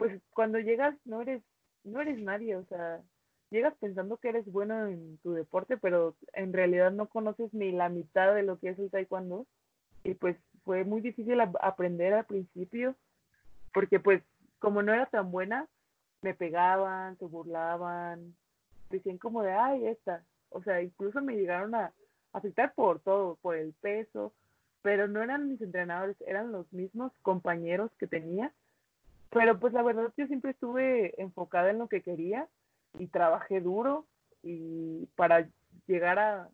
pues cuando llegas no eres, no eres nadie, o sea, llegas pensando que eres bueno en tu deporte, pero en realidad no conoces ni la mitad de lo que es el taekwondo. Y pues fue muy difícil aprender al principio, porque pues como no era tan buena, me pegaban, se burlaban, decían como de, ay, esta. O sea, incluso me llegaron a afectar por todo, por el peso, pero no eran mis entrenadores, eran los mismos compañeros que tenía. Pero pues la verdad yo siempre estuve enfocada en lo que quería y trabajé duro y para llegar a,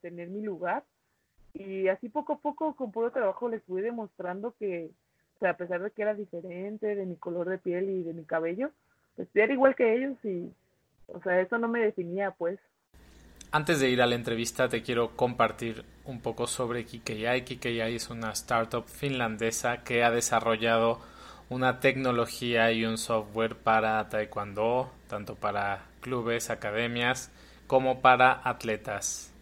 tener mi lugar. Y así poco a poco, con puro trabajo, les fui demostrando que, a pesar de que era diferente de mi color de piel y de mi cabello, pues era igual que ellos y, o sea, eso no me definía, pues. Antes de ir a la entrevista, te quiero compartir un poco sobre KKI. KKI es una startup finlandesa que ha desarrollado una tecnología y un software para taekwondo, tanto para clubes, academias, como para atletas.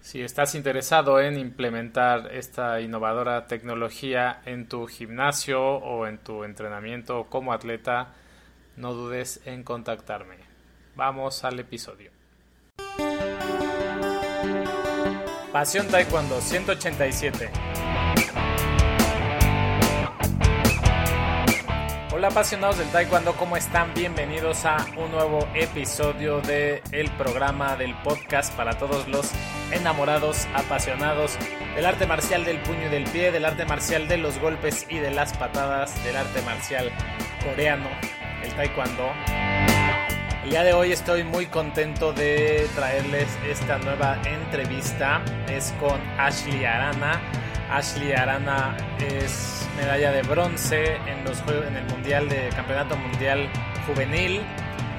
Si estás interesado en implementar esta innovadora tecnología en tu gimnasio o en tu entrenamiento como atleta, no dudes en contactarme. Vamos al episodio. Pasión Taekwondo 187 Hola apasionados del Taekwondo, ¿cómo están? Bienvenidos a un nuevo episodio el programa del podcast para todos los enamorados, apasionados del arte marcial del puño y del pie, del arte marcial de los golpes y de las patadas, del arte marcial coreano, el Taekwondo. El día de hoy estoy muy contento de traerles esta nueva entrevista. Es con Ashley Arana. Ashley Arana es medalla de bronce en los en el mundial de campeonato mundial juvenil.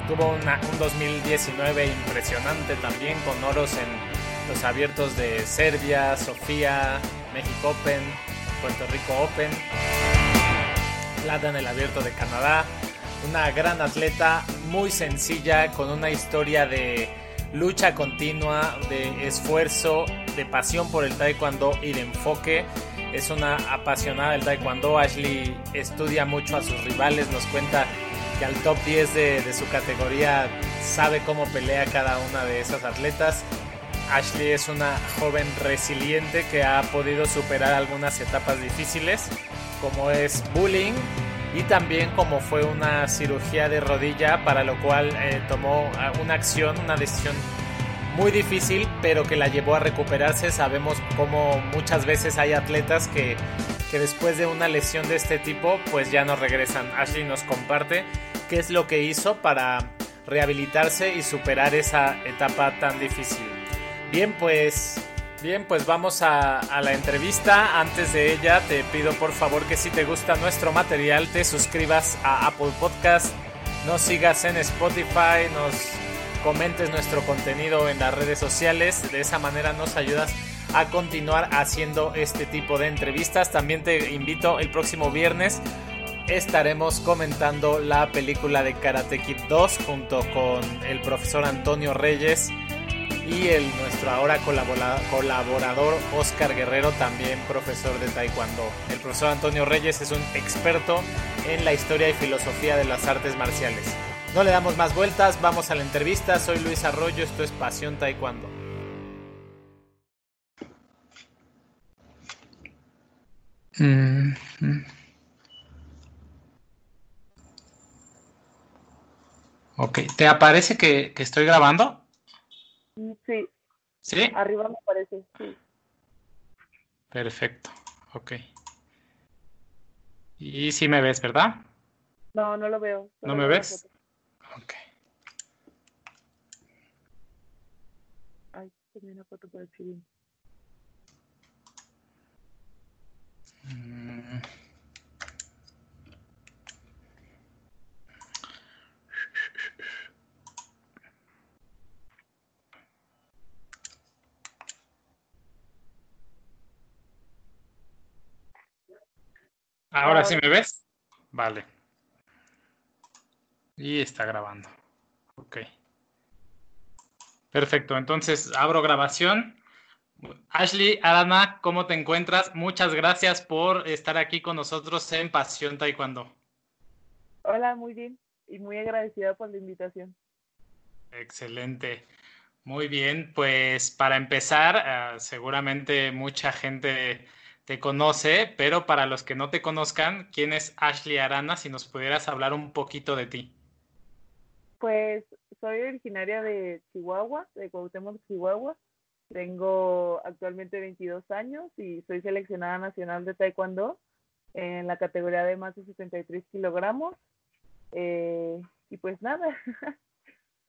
Tuvo un 2019 impresionante también con oros en los abiertos de Serbia, Sofía, México Open, Puerto Rico Open, plata en el abierto de Canadá, una gran atleta muy sencilla con una historia de lucha continua, de esfuerzo, de pasión por el taekwondo y de enfoque es una apasionada del taekwondo. Ashley estudia mucho a sus rivales, nos cuenta que al top 10 de, su categoría sabe cómo pelea cada una de esas atletas. Ashley es una joven resiliente que ha podido superar algunas etapas difíciles, como es bullying y también como fue una cirugía de rodilla, para lo cual eh, tomó ah, una acción, una decisión muy difícil, pero que la llevó a recuperarse. Sabemos cómo muchas veces hay atletas que, que después de una lesión de este tipo, pues ya no regresan. Ashley nos comparte qué es lo que hizo para rehabilitarse y superar esa etapa tan difícil. Bien, pues Bien, pues vamos a, a, la entrevista. Antes de ella, te pido por favor que si te gusta nuestro material, te suscribas a Apple Podcast, nos sigas en Spotify, nos comentes nuestro contenido en las redes sociales. De esa manera nos ayudas a continuar haciendo este tipo de entrevistas. También te invito el próximo viernes. Estaremos comentando la película de Karate Kid 2 junto con el profesor Antonio Reyes y el nuestro ahora colaborador Oscar Guerrero, también profesor de Taekwondo. El profesor Antonio Reyes es un experto en la historia y filosofía de las artes marciales. No le damos más vueltas, vamos a la entrevista. Soy Luis Arroyo, esto es Pasión Taekwondo. Mm. Ok, ¿te aparece que, estoy grabando? Sí. ¿Sí? Arriba me aparece, sí. Perfecto, ok. Y si me ves, ¿verdad? No, no lo veo. ¿No me ves? Ok. Ay, tenía una foto por el mm. Ahora sí me ves. Vale. Y está grabando. Perfecto, entonces abro grabación. Ashley, Arana, ¿cómo te encuentras? Muchas gracias por estar aquí con nosotros en Pasión Taekwondo. Hola, muy bien y muy agradecida por la invitación. Excelente. Muy bien, pues para empezar, uh, seguramente mucha gente te conoce, pero para los que no te conozcan, ¿quién es Ashley Arana? Si nos pudieras hablar un poquito de ti. Pues soy originaria de Chihuahua, de Cuauhtémoc, Chihuahua. Tengo actualmente 22 años y soy seleccionada nacional de Taekwondo en la categoría de más de 73 kilogramos. Eh, y pues nada,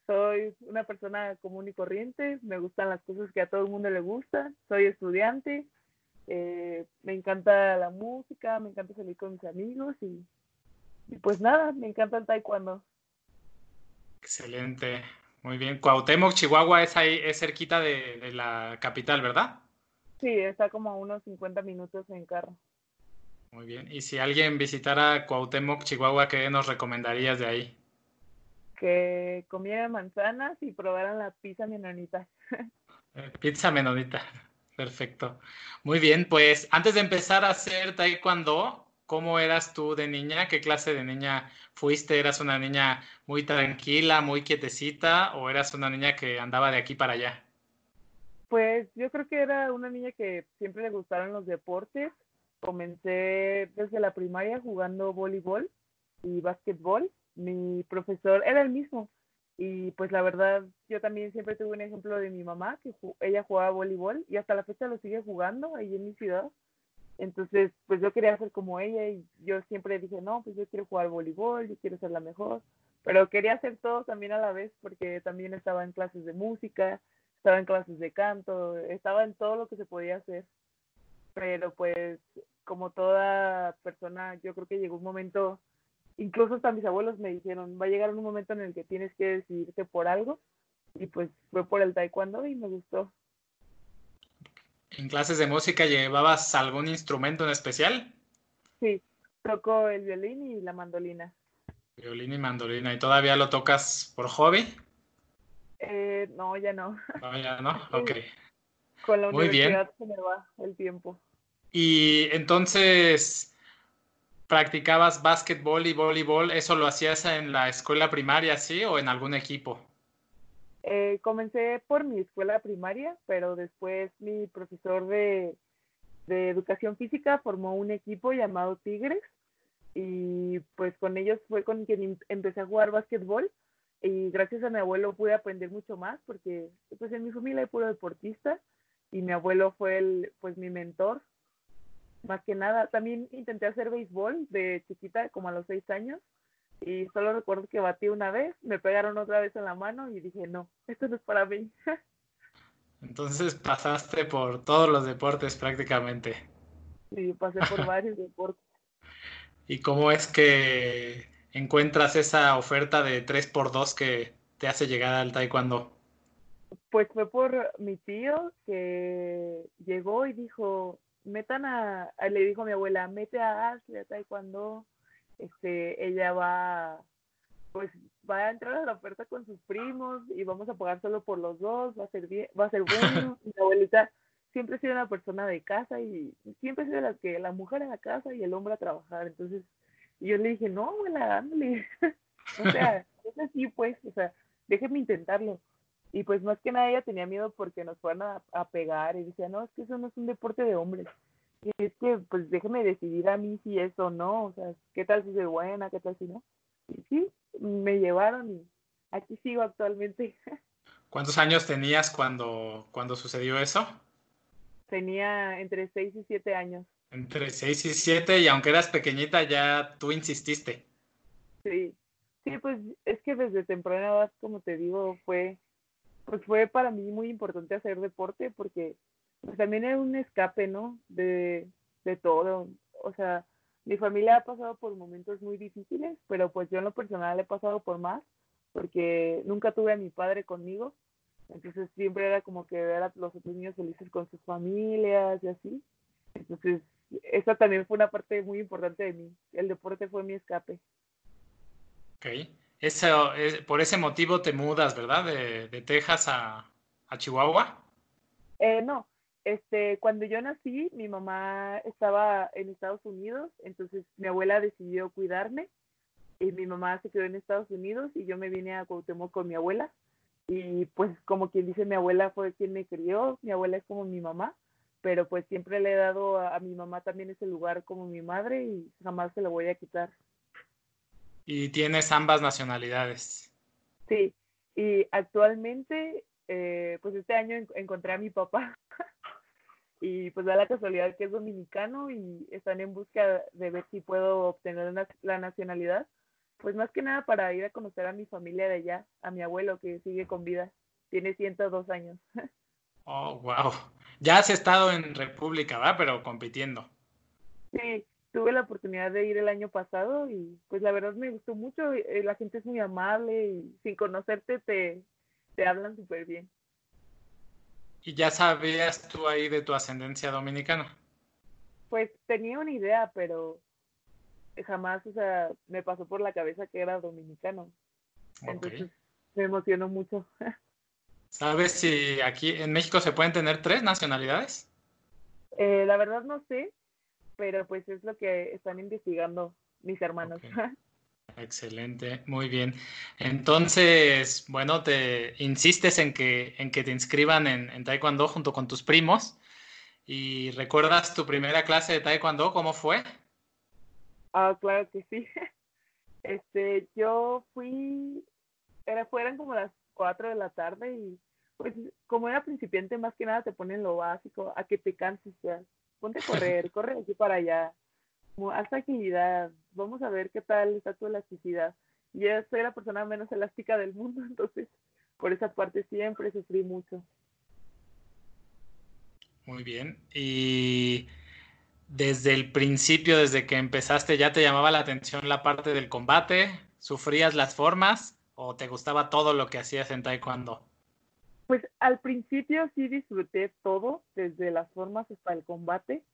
soy una persona común y corriente, me gustan las cosas que a todo el mundo le gustan, soy estudiante, eh, me encanta la música, me encanta salir con mis amigos y, y pues nada, me encanta el taekwondo. Excelente, muy bien. Cuauhtémoc, Chihuahua es ahí, es cerquita de, de la capital, ¿verdad? Sí, está como a unos 50 minutos en carro. Muy bien. Y si alguien visitara Cuauhtémoc, Chihuahua, ¿qué nos recomendarías de ahí? Que comieran manzanas y probaran la pizza menonita. Eh, pizza menonita. Perfecto. Muy bien, pues antes de empezar a hacer taekwondo, ¿cómo eras tú de niña? ¿Qué clase de niña fuiste? ¿Eras una niña muy tranquila, muy quietecita o eras una niña que andaba de aquí para allá? Pues yo creo que era una niña que siempre le gustaron los deportes Comencé desde la primaria jugando voleibol y básquetbol. Mi profesor era el mismo y pues la verdad yo también siempre tuve un ejemplo de mi mamá que ella jugaba voleibol y hasta la fecha lo sigue jugando ahí en mi ciudad. Entonces, pues yo quería ser como ella y yo siempre dije, no, pues yo quiero jugar voleibol, yo quiero ser la mejor, pero quería hacer todo también a la vez porque también estaba en clases de música, estaba en clases de canto, estaba en todo lo que se podía hacer pero pues como toda persona, yo creo que llegó un momento, incluso hasta mis abuelos me dijeron, va a llegar un momento en el que tienes que decidirte por algo, y pues fue por el taekwondo y me gustó. ¿En clases de música llevabas algún instrumento en especial? Sí, toco el violín y la mandolina. Violín y mandolina, ¿y todavía lo tocas por hobby? Eh, no, ya no. No, ya no, ok. Con la Muy universidad bien. se me va el tiempo. Y entonces, ¿practicabas básquetbol y voleibol? ¿Eso lo hacías en la escuela primaria, sí, o en algún equipo? Eh, comencé por mi escuela primaria, pero después mi profesor de, educación física formó un equipo llamado Tigres y pues con ellos fue con quien em, empecé a jugar básquetbol y gracias a mi abuelo pude aprender mucho más porque pues en mi familia hay puro deportista y mi abuelo fue el pues mi mentor más que nada. También intenté hacer béisbol de chiquita, como a los seis años, y solo recuerdo que batí una vez, me pegaron otra vez en la mano y dije, no, esto no es para mí. Entonces pasaste por todos los deportes prácticamente. Sí, pasé por varios deportes. ¿Y cómo es que encuentras esa oferta de 3x2 que te hace llegar al taekwondo? Pues fue por mi tío que llegó y dijo, metan a, le dijo a mi abuela, mete a Ashley a taekwondo, este, ella va, pues va a entrar a la oferta con sus primos y vamos a pagar solo por los dos, va a ser bien, va a ser bueno. mi abuelita siempre ha sido una persona de casa y siempre ha sido la que la mujer en la casa y el hombre a trabajar, entonces yo le dije, no, abuela, ándale, o sea, es así pues, o sea, déjeme intentarlo. Y pues más que nada ella tenía miedo porque nos fueran a, pegar y decía, no, es que eso no es un deporte de hombres. Y es que pues déjeme decidir a mí si eso o no, o sea, qué tal si soy buena, qué tal si no. Y sí, me llevaron y aquí sigo actualmente. ¿Cuántos años tenías cuando, cuando sucedió eso? Tenía entre 6 y 7 años. Entre 6 y 7 y aunque eras pequeñita ya tú insististe. Sí, sí, pues es que desde temprana edad, como te digo, fue pues fue para mí muy importante hacer deporte porque pues también es un escape, ¿no? De, de todo. O sea, mi familia ha pasado por momentos muy difíciles, pero pues yo en lo personal he pasado por más porque nunca tuve a mi padre conmigo. Entonces siempre era como que ver a los otros niños felices con sus familias y así. Entonces, esa también fue una parte muy importante de mí. El deporte fue mi escape. Ok. Eso, por ese motivo te mudas, ¿verdad? De, de Texas a, a Chihuahua. Eh, no, este, cuando yo nací, mi mamá estaba en Estados Unidos, entonces mi abuela decidió cuidarme y mi mamá se quedó en Estados Unidos y yo me vine a Cuauhtémoc con mi abuela y pues como quien dice mi abuela fue quien me crió, mi abuela es como mi mamá, pero pues siempre le he dado a, a mi mamá también ese lugar como mi madre y jamás se lo voy a quitar. Y tienes ambas nacionalidades. Sí, y actualmente, eh, pues este año en- encontré a mi papá y pues da la casualidad que es dominicano y están en busca de ver si puedo obtener la nacionalidad. Pues más que nada para ir a conocer a mi familia de allá, a mi abuelo que sigue con vida, tiene 102 años. Oh, wow. Ya has estado en República, ¿va? Pero compitiendo. Sí, tuve la oportunidad de ir el año pasado y pues la verdad me gustó mucho, eh, la gente es muy amable y sin conocerte te, te hablan súper bien. ¿Y ya sabías tú ahí de tu ascendencia dominicana? Pues tenía una idea, pero jamás, o sea, me pasó por la cabeza que era dominicano. Entonces me emocionó mucho. ¿Sabes si aquí en México se pueden tener tres nacionalidades? Eh, la verdad no sé, pero pues es lo que están investigando mis hermanos. Excelente, muy bien. Entonces, bueno, te insistes en que, en que te inscriban en, en Taekwondo junto con tus primos. ¿Y recuerdas tu primera clase de Taekwondo? ¿Cómo fue? Ah, claro que sí. Este, yo fui, era, fueran como las 4 de la tarde y pues como era principiante más que nada te ponen lo básico, a que te canses ya. Ponte a correr, corre de aquí para allá, haz agilidad, vamos a ver qué tal está tu elasticidad. Y yo soy la persona menos elástica del mundo, entonces por esa parte siempre sufrí mucho. Muy bien. Y desde el principio, desde que empezaste, ¿ya te llamaba la atención la parte del combate? ¿Sufrías las formas o te gustaba todo lo que hacías en Taekwondo? Pues al principio sí disfruté todo, desde las formas hasta el combate,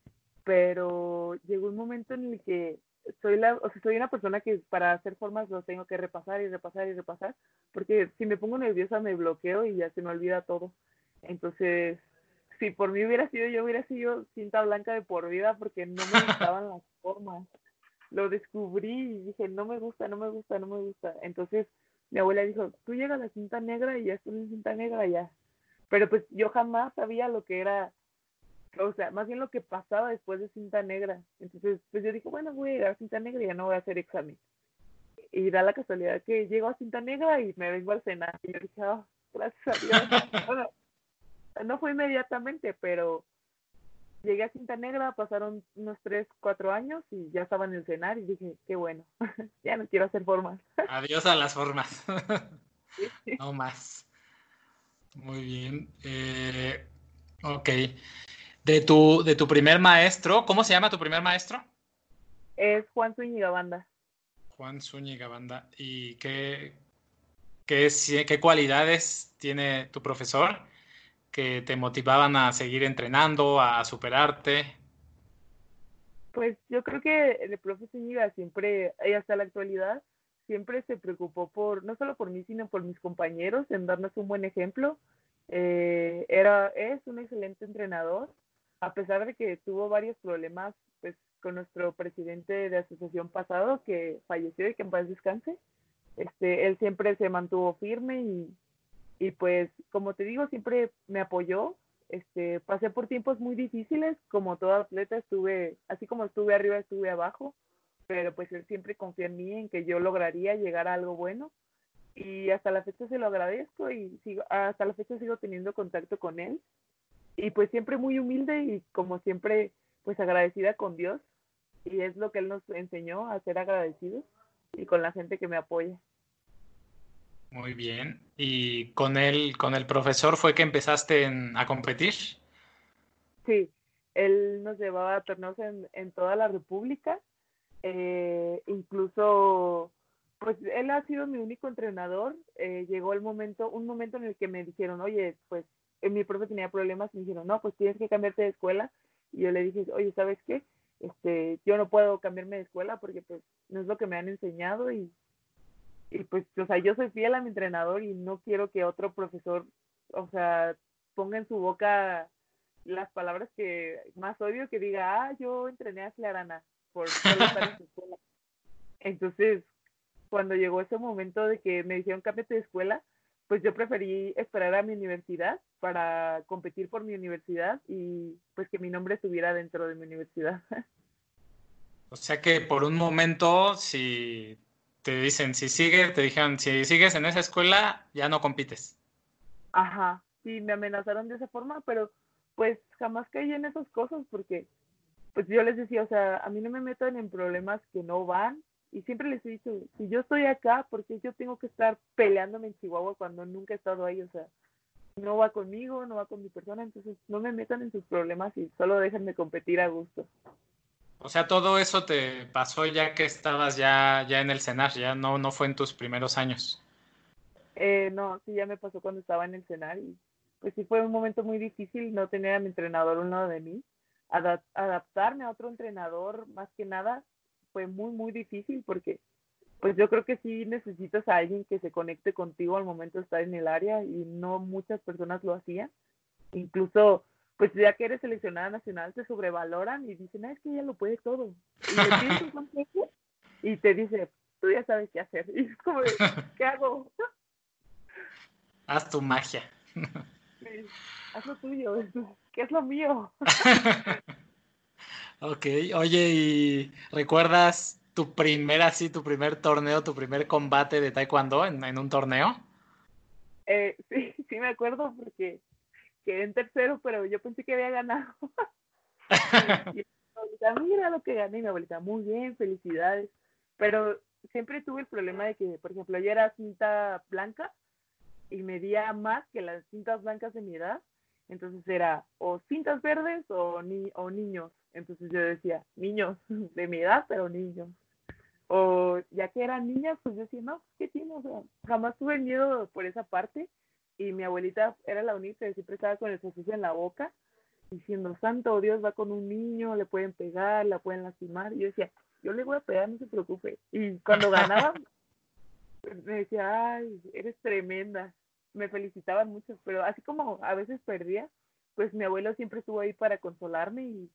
pero llegó un momento en el que soy la, o sea, soy una persona que para hacer formas lo tengo que repasar y repasar y repasar, porque si me pongo nerviosa me bloqueo y ya se me olvida todo. Entonces, si por mí hubiera sido yo hubiera sido cinta blanca de por vida porque no me gustaban las formas. Lo descubrí y dije, no me gusta, no me gusta, no me gusta. Entonces, mi abuela dijo, tú llegas a la cinta negra y ya estás en cinta negra ya. Pero pues yo jamás sabía lo que era, o sea, más bien lo que pasaba después de cinta negra. Entonces, pues yo dije, bueno, voy a llegar a cinta negra y ya no voy a hacer examen. Y da la casualidad que llego a cinta negra y me vengo al cenar. Y yo dije, oh, gracias a Dios. Bueno, no fue inmediatamente, pero llegué a cinta negra, pasaron unos 3, 4 años y ya estaba en el cenar y dije, qué bueno, ya no quiero hacer formas. Adiós a las formas. no más. Muy bien. Eh, ok. De tu, de tu primer maestro, ¿cómo se llama tu primer maestro? Es Juan Zúñiga Banda. Juan Zúñiga Banda. ¿Y qué, qué, qué cualidades tiene tu profesor que te motivaban a seguir entrenando, a superarte? Pues yo creo que el profe Zúñiga siempre, y hasta la actualidad, siempre se preocupó por, no solo por mí, sino por mis compañeros, en darnos un buen ejemplo. Eh, era, es un excelente entrenador, a pesar de que tuvo varios problemas pues, con nuestro presidente de asociación pasado, que falleció y que en paz descanse. Este, él siempre se mantuvo firme y, y pues, como te digo, siempre me apoyó. Este, pasé por tiempos muy difíciles, como todo atleta estuve, así como estuve arriba, estuve abajo, pero pues él siempre confió en mí, en que yo lograría llegar a algo bueno y hasta la fecha se lo agradezco y sigo, hasta la fecha sigo teniendo contacto con él y pues siempre muy humilde y como siempre pues agradecida con Dios y es lo que él nos enseñó a ser agradecidos y con la gente que me apoya. Muy bien. ¿Y con él, con el profesor fue que empezaste en, a competir? Sí, él nos llevaba a torneos en, en toda la República, eh, incluso, pues él ha sido mi único entrenador. Eh, llegó el momento, un momento en el que me dijeron, oye, pues mi profe tenía problemas y me dijeron, no, pues tienes que cambiarte de escuela. Y yo le dije, oye, ¿sabes qué? Este, yo no puedo cambiarme de escuela porque pues no es lo que me han enseñado y y pues, o sea, yo soy fiel a mi entrenador y no quiero que otro profesor, o sea, ponga en su boca las palabras que más odio, que diga, ah, yo entrené a Clarana por, por estar en su escuela. Entonces, cuando llegó ese momento de que me dijeron cámbiate de escuela, pues yo preferí esperar a mi universidad para competir por mi universidad y pues que mi nombre estuviera dentro de mi universidad. O sea que por un momento, si te dicen, si sigues, te dijeron, si sigues en esa escuela, ya no compites. Ajá, sí, me amenazaron de esa forma, pero pues jamás caí en esas cosas porque pues yo les decía, o sea, a mí no me metan en problemas que no van y siempre les he dicho, si yo estoy acá, ¿por qué yo tengo que estar peleándome en Chihuahua cuando nunca he estado ahí? O sea, no va conmigo, no va con mi persona, entonces no me metan en sus problemas y solo déjenme competir a gusto. O sea, todo eso te pasó ya que estabas ya, ya en el CENAR, ya no, no fue en tus primeros años. Eh, no, sí, ya me pasó cuando estaba en el CENAR y pues sí fue un momento muy difícil no tener a mi entrenador a un lado de mí. adaptarme a otro entrenador, más que nada, fue muy, muy difícil porque pues yo creo que sí necesitas a alguien que se conecte contigo al momento de estar en el área y no muchas personas lo hacían. Incluso, pues ya que eres seleccionada nacional, te sobrevaloran y dicen, ah, es que ella lo puede todo. Y, y te dice, tú ya sabes qué hacer. Y es como, ¿qué hago? Haz tu magia. haz lo tuyo, ¿qué es lo mío? Ok, oye, ¿y recuerdas tu primer así, tu primer torneo, tu primer combate de taekwondo en, un torneo? Eh, sí, sí me acuerdo porque quedé en tercero, pero yo pensé que había ganado. y mi mira lo que gané, mi abuelita, muy bien, felicidades. Pero siempre tuve el problema de que, por ejemplo, yo era cinta blanca y medía más que las cintas blancas de mi edad. Entonces era o cintas verdes o, ni, o niños. Entonces yo decía, niños de mi edad, pero niños. O ya que eran niñas, pues yo decía, no, ¿qué tiene? O sea, jamás tuve miedo por esa parte. Y mi abuelita era la única que siempre estaba con el sucio en la boca, diciendo, santo Dios, va con un niño, le pueden pegar, la pueden lastimar. Y yo decía, yo le voy a pegar, no se preocupe. Y cuando ganaba, me decía, ay, eres tremenda. Me felicitaban mucho, pero así como a veces perdía, pues mi abuelo siempre estuvo ahí para consolarme y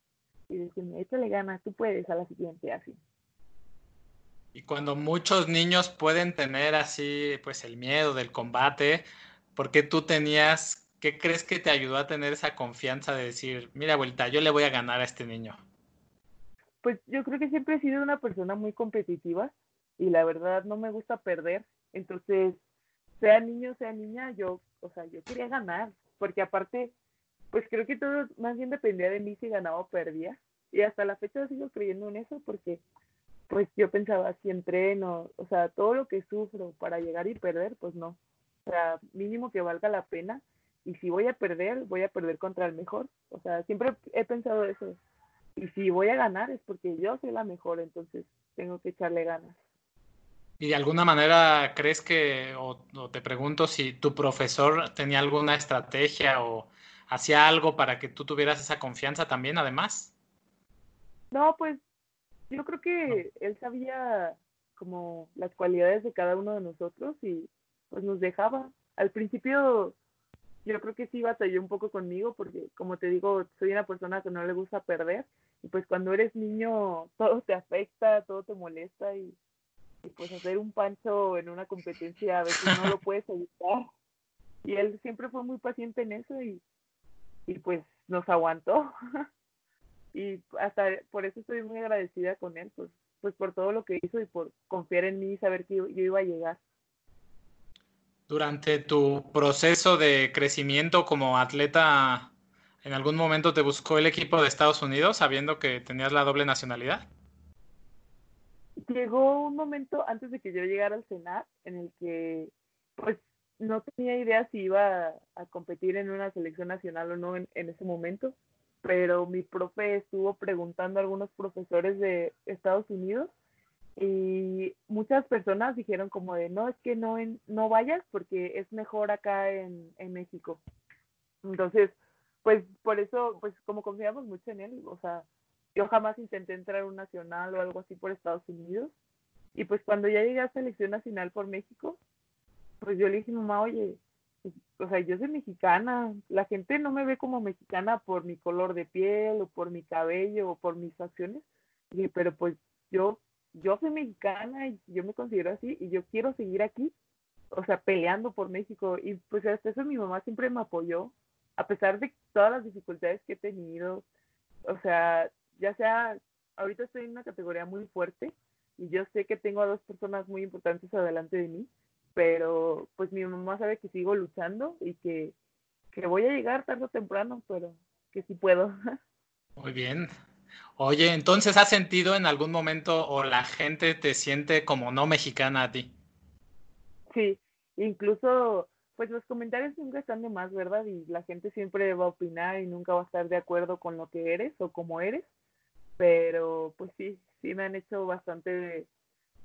y decirme, échale ganas, tú puedes a la siguiente, así. Y cuando muchos niños pueden tener así, pues el miedo del combate, ¿por qué tú tenías, qué crees que te ayudó a tener esa confianza de decir, mira, abuelita, yo le voy a ganar a este niño? Pues yo creo que siempre he sido una persona muy competitiva y la verdad no me gusta perder. Entonces, sea niño, sea niña, yo, o sea, yo quería ganar, porque aparte pues creo que todo más bien dependía de mí si ganaba o perdía. Y hasta la fecha sigo creyendo en eso porque pues yo pensaba, si entreno, o sea, todo lo que sufro para llegar y perder, pues no. O sea, mínimo que valga la pena. Y si voy a perder, voy a perder contra el mejor. O sea, siempre he pensado eso. Y si voy a ganar es porque yo soy la mejor, entonces tengo que echarle ganas. ¿Y de alguna manera crees que, o, o te pregunto si tu profesor tenía alguna estrategia o hacía algo para que tú tuvieras esa confianza también, además? No, pues yo creo que él sabía como las cualidades de cada uno de nosotros y pues nos dejaba. Al principio yo creo que sí batalló un poco conmigo porque como te digo, soy una persona que no le gusta perder y pues cuando eres niño todo te afecta, todo te molesta y, y pues hacer un pancho en una competencia a veces no lo puedes evitar. Y él siempre fue muy paciente en eso y y pues nos aguantó. y hasta por eso estoy muy agradecida con él, pues, pues por todo lo que hizo y por confiar en mí y saber que yo, iba a llegar. Durante tu proceso de crecimiento como atleta, ¿en algún momento te buscó el equipo de Estados Unidos sabiendo que tenías la doble nacionalidad? Llegó un momento antes de que yo llegara al Senat en el que pues no tenía idea si iba a competir en una selección nacional o no en, ese momento, pero mi profe estuvo preguntando a algunos profesores de Estados Unidos y muchas personas dijeron como de no es que no no vayas porque es mejor acá en, en México entonces pues por eso pues como confiamos mucho en él o sea yo jamás intenté entrar a un nacional o algo así por Estados Unidos. Y pues cuando ya llegué a selección nacional por México pues yo le dije, mamá, oye, pues, o sea, yo soy mexicana, la gente no me ve como mexicana por mi color de piel o por mi cabello o por mis acciones, dije, pero pues yo yo soy mexicana y yo me considero así y yo quiero seguir aquí, o sea, peleando por México. Y pues hasta eso mi mamá siempre me apoyó, a pesar de todas las dificultades que he tenido. O sea, ya sea, ahorita estoy en una categoría muy fuerte y yo sé que tengo a dos personas muy importantes adelante de mí, pero pues mi mamá sabe que sigo luchando y que, que voy a llegar tarde o temprano, pero que sí puedo. Muy bien. Oye, entonces ¿has sentido en algún momento o la gente te siente como no mexicana a ti? Sí, incluso pues los comentarios nunca están de más, ¿verdad? Y la gente siempre va a opinar y nunca va a estar de acuerdo con lo que eres o como eres, pero pues sí, sí me han hecho bastante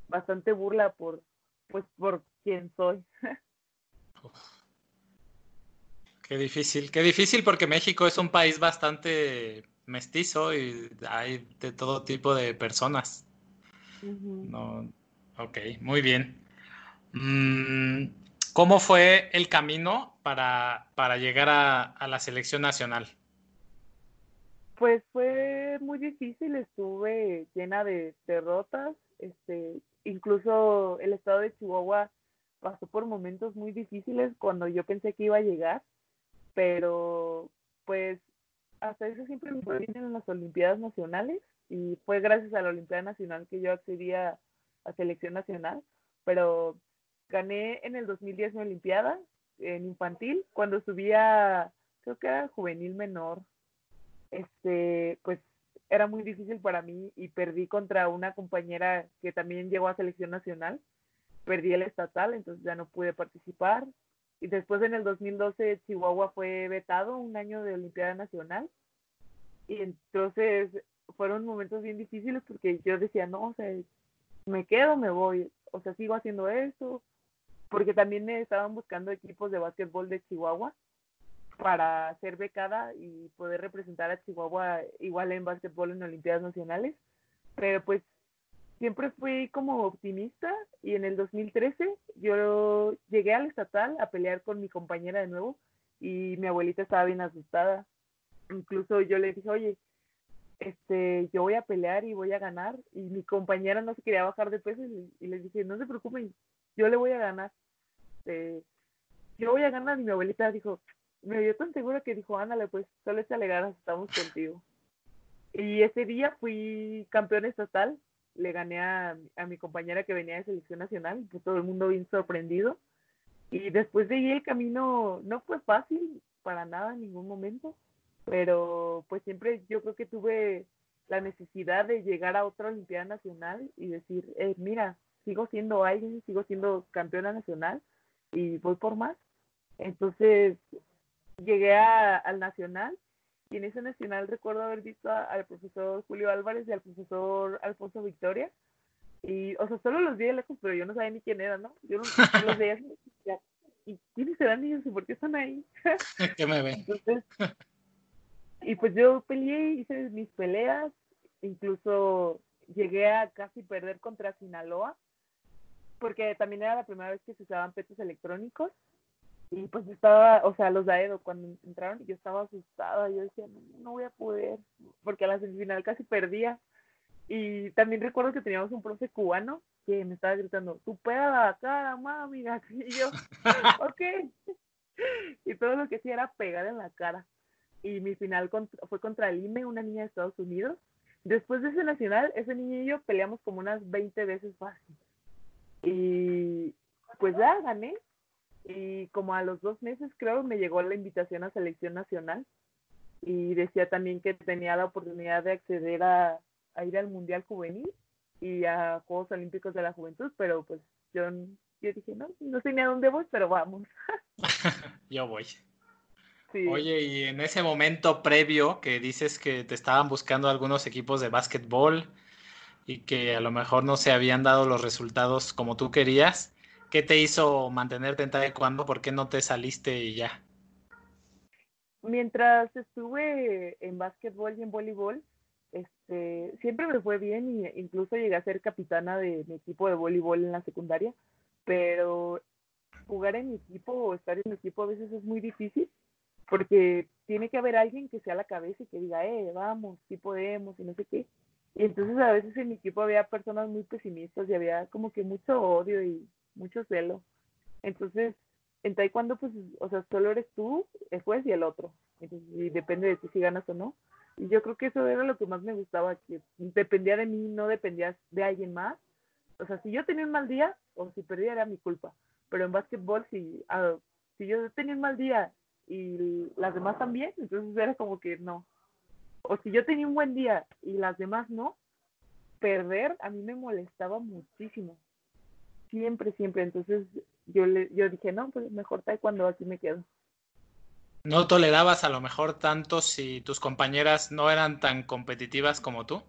bastante burla por pues por quién soy. Qué difícil, qué difícil porque México es un país bastante mestizo y hay de todo tipo de personas. no, ok, muy bien. Mm, ¿Cómo fue el camino para, para llegar a, a, la selección nacional? Pues fue muy difícil, estuve llena de derrotas, este, incluso el estado de Chihuahua pasó por momentos muy difíciles cuando yo pensé que iba a llegar, pero pues hasta eso siempre me bien en las Olimpiadas Nacionales y fue gracias a la Olimpiada Nacional que yo accedí a, selección nacional, pero gané en el 2010 mi Olimpiada en infantil cuando subía, creo que era juvenil menor, este, pues era muy difícil para mí y perdí contra una compañera que también llegó a selección nacional, perdí el estatal, entonces ya no pude participar y después en el 2012 Chihuahua fue vetado un año de Olimpiada Nacional. Y entonces fueron momentos bien difíciles porque yo decía, no, o sea, me quedo, me voy, o sea, sigo haciendo eso. Porque también me estaban buscando equipos de básquetbol de Chihuahua para ser becada y poder representar a Chihuahua igual en básquetbol en Olimpiadas Nacionales. Pero pues siempre fui como optimista y en el 2013 yo llegué al estatal a pelear con mi compañera de nuevo y mi abuelita estaba bien asustada. Incluso yo le dije, oye, este, yo voy a pelear y voy a ganar y mi compañera no se quería bajar de peso y, y les dije, no se preocupen, yo le voy a ganar. Este, yo voy a ganar y mi abuelita dijo, me vio tan segura que dijo, ándale, pues solo échale ganas, estamos contigo. Y ese día fui campeón estatal le gané a, mi compañera que venía de selección nacional, pues todo el mundo bien sorprendido. Y después de ahí el camino no fue fácil para nada en ningún momento, pero pues siempre yo creo que tuve la necesidad de llegar a otra Olimpiada Nacional y decir, eh, mira, sigo siendo alguien, sigo siendo campeona nacional y voy por más. Entonces llegué al Nacional y en ese nacional recuerdo haber visto al profesor Julio Álvarez y al profesor Alfonso Victoria. Y, o sea, solo los vi de lejos, pero yo no sabía ni quién era, ¿no? Yo no, los veía ¿y quiénes serán ellos y por qué están ahí? ¿Qué me ven? y pues yo peleé, hice mis peleas, incluso llegué a casi perder contra Sinaloa, porque también era la primera vez que se usaban petos electrónicos y pues estaba, o sea, los Daedo cuando entraron, yo estaba asustada, yo decía, no, voy a poder, porque a la semifinal casi perdía. Y también recuerdo que teníamos un profe cubano que me estaba gritando, tu peda la cara, mami, y yo, ok. y todo lo que hacía era pegar en la cara. Y mi final fue contra Lime, una niña de Estados Unidos. Después de ese nacional, ese niño y yo peleamos como unas 20 veces fácil. Y pues ya gané, y como a los dos meses creo me llegó la invitación a selección nacional y decía también que tenía la oportunidad de acceder a, ir al Mundial Juvenil y a Juegos Olímpicos de la Juventud, pero pues yo, yo dije, no, no sé ni a dónde voy, pero vamos. yo voy. Oye, y en ese momento previo que dices que te estaban buscando algunos equipos de básquetbol y que a lo mejor no se habían dado los resultados como tú querías, ¿Qué te hizo mantenerte en taekwondo? ¿Por qué no te saliste y ya? Mientras estuve en básquetbol y en voleibol, este, siempre me fue bien e incluso llegué a ser capitana de mi equipo de voleibol en la secundaria, pero jugar en equipo o estar en equipo a veces es muy difícil porque tiene que haber alguien que sea la cabeza y que diga, eh, vamos, sí podemos y no sé qué. Y entonces a veces en mi equipo había personas muy pesimistas y había como que mucho odio y mucho celo. Entonces, en taekwondo, pues, o sea, solo eres tú, el juez y el otro. y depende de ti si ganas o no. Y yo creo que eso era lo que más me gustaba, que dependía de mí, no dependía de alguien más. O sea, si yo tenía un mal día o si perdía era mi culpa. Pero en básquetbol, si, ah, si yo tenía un mal día y las demás también, entonces era como que no. O si yo tenía un buen día y las demás no, perder a mí me molestaba muchísimo. Siempre, siempre. Entonces yo, le, yo dije, no, pues mejor cuando aquí me quedo. ¿No tolerabas a lo mejor tanto si tus compañeras no eran tan competitivas como tú?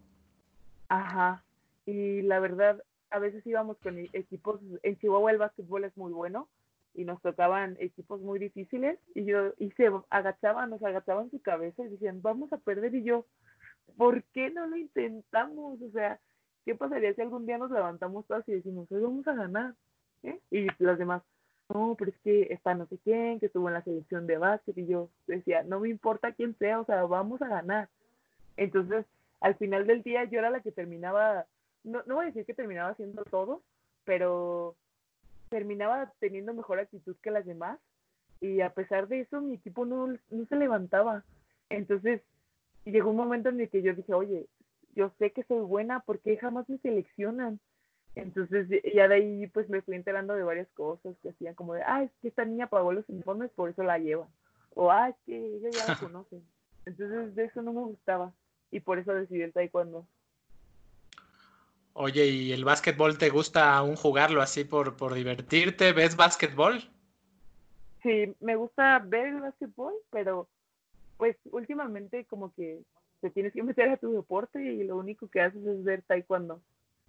Ajá. Y la verdad, a veces íbamos con equipos, en Chihuahua el básquetbol es muy bueno y nos tocaban equipos muy difíciles y yo y se agachaban, nos agachaban su cabeza y decían, vamos a perder y yo, ¿por qué no lo intentamos? O sea, ¿qué pasaría si algún día nos levantamos todas y decimos, hoy vamos a ganar? ¿Eh? Y las demás, no, pero es que está no sé quién, que estuvo en la selección de básquet, y yo decía, no me importa quién sea, o sea, vamos a ganar. Entonces, al final del día yo era la que terminaba, no, no voy a decir que terminaba haciendo todo, pero terminaba teniendo mejor actitud que las demás, y a pesar de eso mi equipo no, no se levantaba. Entonces, llegó un momento en el que yo dije, oye, yo sé que soy buena, ¿por qué jamás me seleccionan? Entonces ya de ahí pues me fui enterando de varias cosas que hacían como de, ah, es que esta niña pagó los informes, por eso la lleva. O, ah, es que ella ya la conoce. Entonces de eso no me gustaba y por eso decidí el taekwondo. Oye, ¿y el básquetbol te gusta aún jugarlo así por, por divertirte? ¿Ves básquetbol? Sí, me gusta ver el básquetbol, pero pues últimamente como que te tienes que meter a tu deporte y lo único que haces es ver taekwondo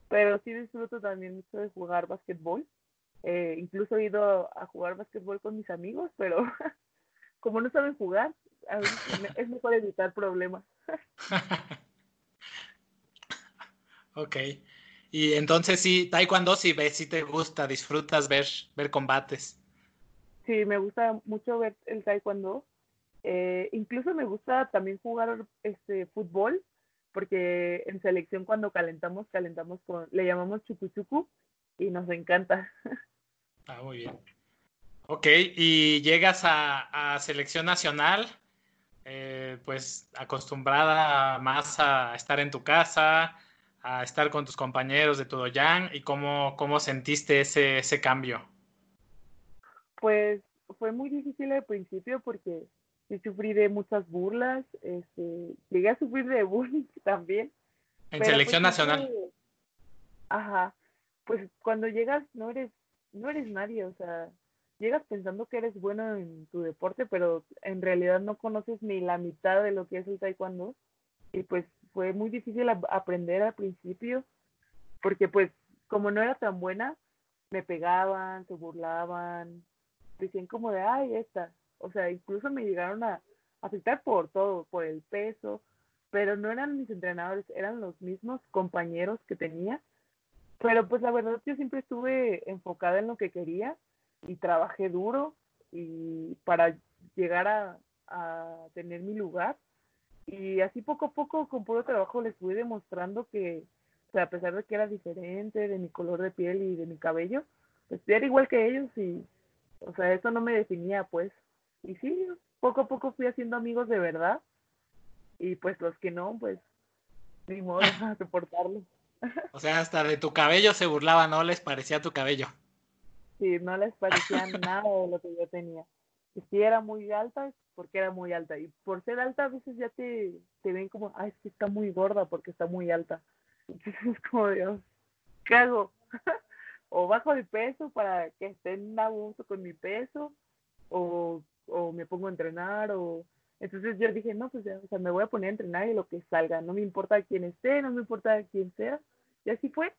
pero sí disfruto también mucho de jugar básquetbol. Eh, incluso he ido a jugar básquetbol con mis amigos, pero como no saben jugar, es mejor evitar problemas. ok. Y entonces sí, taekwondo sí ves, sí te gusta, disfrutas ver, ver combates. Sí, me gusta mucho ver el taekwondo. Eh, incluso me gusta también jugar este fútbol porque en selección cuando calentamos, calentamos con, le llamamos chucu y nos encanta. Ah, muy bien. Ok, y llegas a, selección nacional, eh, pues acostumbrada más a estar en tu casa, a estar con tus compañeros de todo Yang, y cómo, cómo sentiste ese, ese cambio. Pues fue muy difícil al principio porque sí sufrí de muchas burlas, este, llegué a sufrir de bullying también. En selección pues, nacional. ajá, pues cuando llegas no eres, no eres nadie, o sea, llegas pensando que eres bueno en tu deporte, pero en realidad no conoces ni la mitad de lo que es el taekwondo. Y pues fue muy difícil aprender al principio, porque pues como no era tan buena, me pegaban, se burlaban, decían como de, ay, esta, o sea, incluso me llegaron a afectar por todo, por el peso, pero no eran mis entrenadores, eran los mismos compañeros que tenía. Pero pues la verdad yo siempre estuve enfocada en lo que quería y trabajé duro y para llegar a, tener mi lugar. Y así poco a poco con puro trabajo les fui demostrando que, o sea, a pesar de que era diferente de mi color de piel y de mi cabello, pues era igual que ellos y, o sea, eso no me definía pues. Y sí, poco a poco fui haciendo amigos de verdad. Y pues los que no, pues ni modo a soportarlo. O sea, hasta de tu cabello se burlaba, ¿no? Les parecía tu cabello. Sí, no les parecía nada de lo que yo tenía. Y si era muy alta, porque era muy alta. Y por ser alta, a veces ya te, te ven como, ay, es que está muy gorda porque está muy alta. Entonces es como, Dios, ¿qué hago? o bajo de peso para que estén a gusto con mi peso, o o me pongo a entrenar o entonces yo dije, no, pues ya, o sea, me voy a poner a entrenar y lo que salga, no me importa quién esté, no me importa quién sea, y así fue.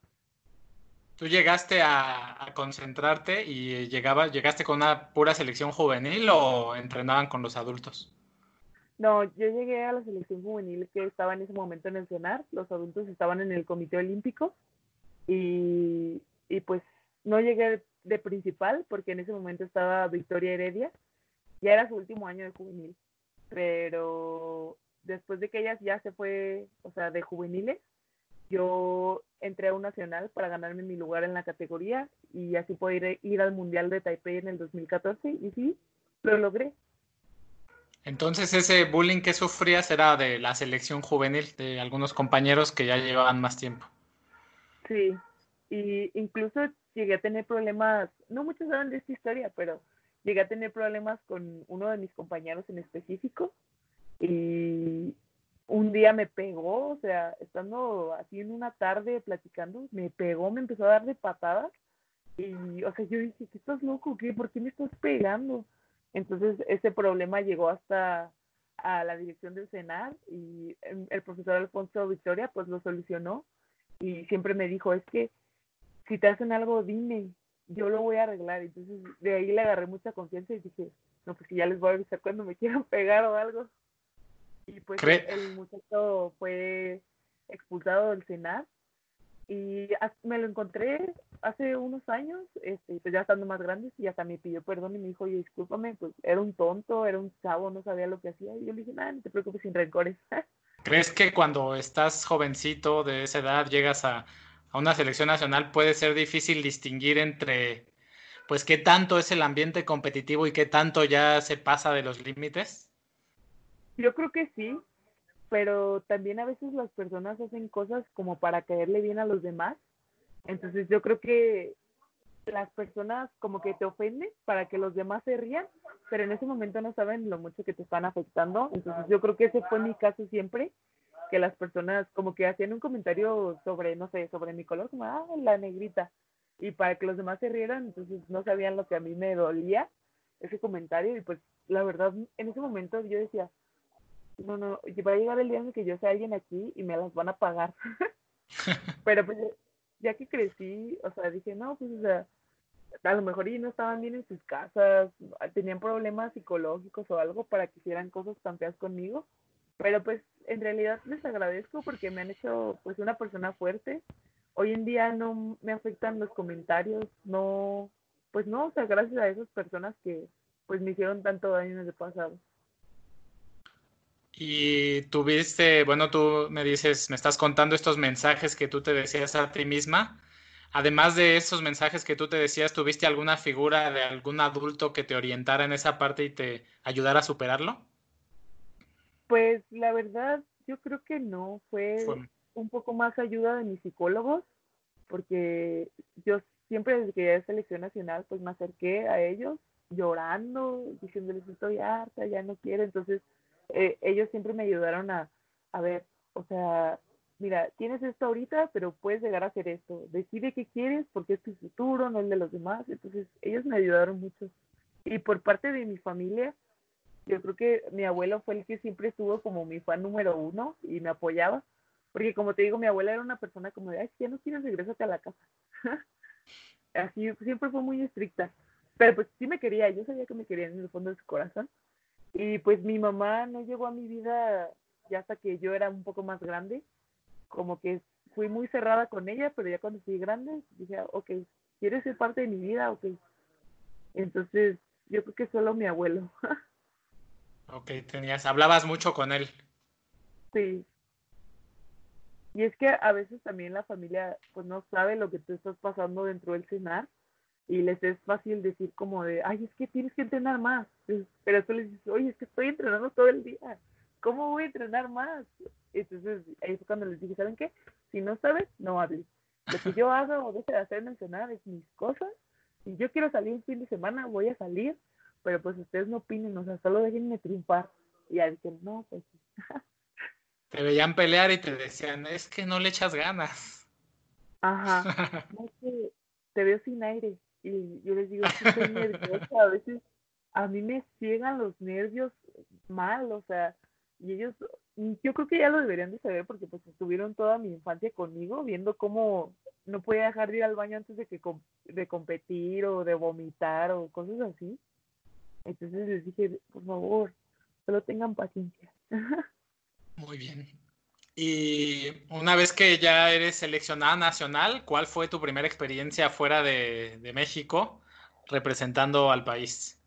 ¿Tú llegaste a, a concentrarte y llegaba, llegaste con una pura selección juvenil o entrenaban con los adultos? No, yo llegué a la selección juvenil que estaba en ese momento en el CENAR, los adultos estaban en el Comité Olímpico y, y pues no llegué de principal porque en ese momento estaba Victoria Heredia, ya era su último año de juvenil, pero después de que ella ya se fue, o sea, de juveniles, yo entré a un nacional para ganarme mi lugar en la categoría y así poder ir al Mundial de Taipei en el 2014 y sí, lo logré. Entonces ese bullying que sufrías era de la selección juvenil, de algunos compañeros que ya llevaban más tiempo. Sí, y incluso llegué a tener problemas, no muchos saben de esta historia, pero llegué a tener problemas con uno de mis compañeros en específico y un día me pegó, o sea, estando así en una tarde platicando, me pegó, me empezó a dar de patadas y, o sea, yo dije, ¿qué estás loco? ¿Qué? ¿Por qué me estás pegando? Entonces ese problema llegó hasta a la dirección del Senado y el profesor Alfonso Victoria pues lo solucionó y siempre me dijo, es que si te hacen algo, dime, yo lo voy a arreglar. Entonces de ahí le agarré mucha confianza y dije, no, pues ya les voy a avisar cuando me quieran pegar o algo. Y pues el muchacho fue expulsado del Senado y me lo encontré hace unos años, este, pues ya estando más grandes, y hasta me pidió perdón y me dijo, oye, discúlpame, pues era un tonto, era un chavo, no sabía lo que hacía. Y yo le dije, nada, no te preocupes, sin rencores. ¿Crees que cuando estás jovencito de esa edad llegas a, a una selección nacional puede ser difícil distinguir entre, pues, qué tanto es el ambiente competitivo y qué tanto ya se pasa de los límites? Yo creo que sí, pero también a veces las personas hacen cosas como para caerle bien a los demás. Entonces yo creo que las personas como que te ofenden para que los demás se rían, pero en ese momento no saben lo mucho que te están afectando. Entonces yo creo que ese fue mi caso siempre, que las personas como que hacían un comentario sobre, no sé, sobre mi color, como, ah, la negrita. Y para que los demás se rieran, entonces no sabían lo que a mí me dolía ese comentario. Y pues la verdad, en ese momento yo decía, no, no, va a llegar el día en que yo sea alguien aquí y me las van a pagar. Pero pues ya que crecí, o sea, dije, no, pues o sea, a lo mejor y no estaban bien en sus casas, tenían problemas psicológicos o algo para que hicieran cosas tan feas conmigo. Pero pues en realidad les agradezco porque me han hecho pues una persona fuerte. Hoy en día no me afectan los comentarios, no, pues no, o sea, gracias a esas personas que pues me hicieron tanto daño en el pasado. Y tuviste, bueno, tú me dices, me estás contando estos mensajes que tú te decías a ti misma. Además de esos mensajes que tú te decías, ¿tuviste alguna figura de algún adulto que te orientara en esa parte y te ayudara a superarlo? Pues la verdad, yo creo que no. Fue, un poco más ayuda de mis psicólogos, porque yo siempre desde que ya selección nacional, pues me acerqué a ellos llorando, diciéndoles estoy harta, ya no quiero. Entonces, eh, ellos siempre me ayudaron a, a ver, o sea, mira, tienes esto ahorita, pero puedes llegar a hacer esto. Decide qué quieres porque es tu futuro, no el de los demás. Entonces, ellos me ayudaron mucho. Y por parte de mi familia, yo creo que mi abuelo fue el que siempre estuvo como mi fan número uno y me apoyaba. Porque como te digo, mi abuela era una persona como de, ay, si ya no quieres, regrésate a la casa. Así, siempre fue muy estricta. Pero pues sí me quería, yo sabía que me quería en el fondo de su corazón. Y pues mi mamá no llegó a mi vida ya hasta que yo era un poco más grande. Como que fui muy cerrada con ella, pero ya cuando fui grande dije, ok, ¿quieres ser parte de mi vida? Ok. Entonces, yo creo que solo mi abuelo. ok, tenías, hablabas mucho con él. Sí. Y es que a veces también la familia pues no sabe lo que tú estás pasando dentro del cenar y les es fácil decir como de, ay, es que tienes que entrenar más. Pero tú les dices, oye, es que estoy entrenando todo el día. ¿Cómo voy a entrenar más? Entonces, ahí fue cuando les dije, ¿saben qué? Si no sabes, no hables. Lo que yo hago o deje de hacer mencionar es mis cosas. Si yo quiero salir un fin de semana, voy a salir. Pero pues ustedes no opinen, o sea, solo déjenme triunfar. Y ya dije, no, pues Te veían pelear y te decían, es que no le echas ganas. Ajá. No, es que te veo sin aire y yo les digo estoy nerviosa, a veces a mí me ciegan los nervios mal, o sea, y ellos, yo creo que ya lo deberían de saber porque pues estuvieron toda mi infancia conmigo viendo cómo no podía dejar de ir al baño antes de que de competir o de vomitar o cosas así. Entonces les dije, por favor, solo tengan paciencia. Muy bien. Y una vez que ya eres seleccionada nacional, ¿cuál fue tu primera experiencia fuera de, México representando al país?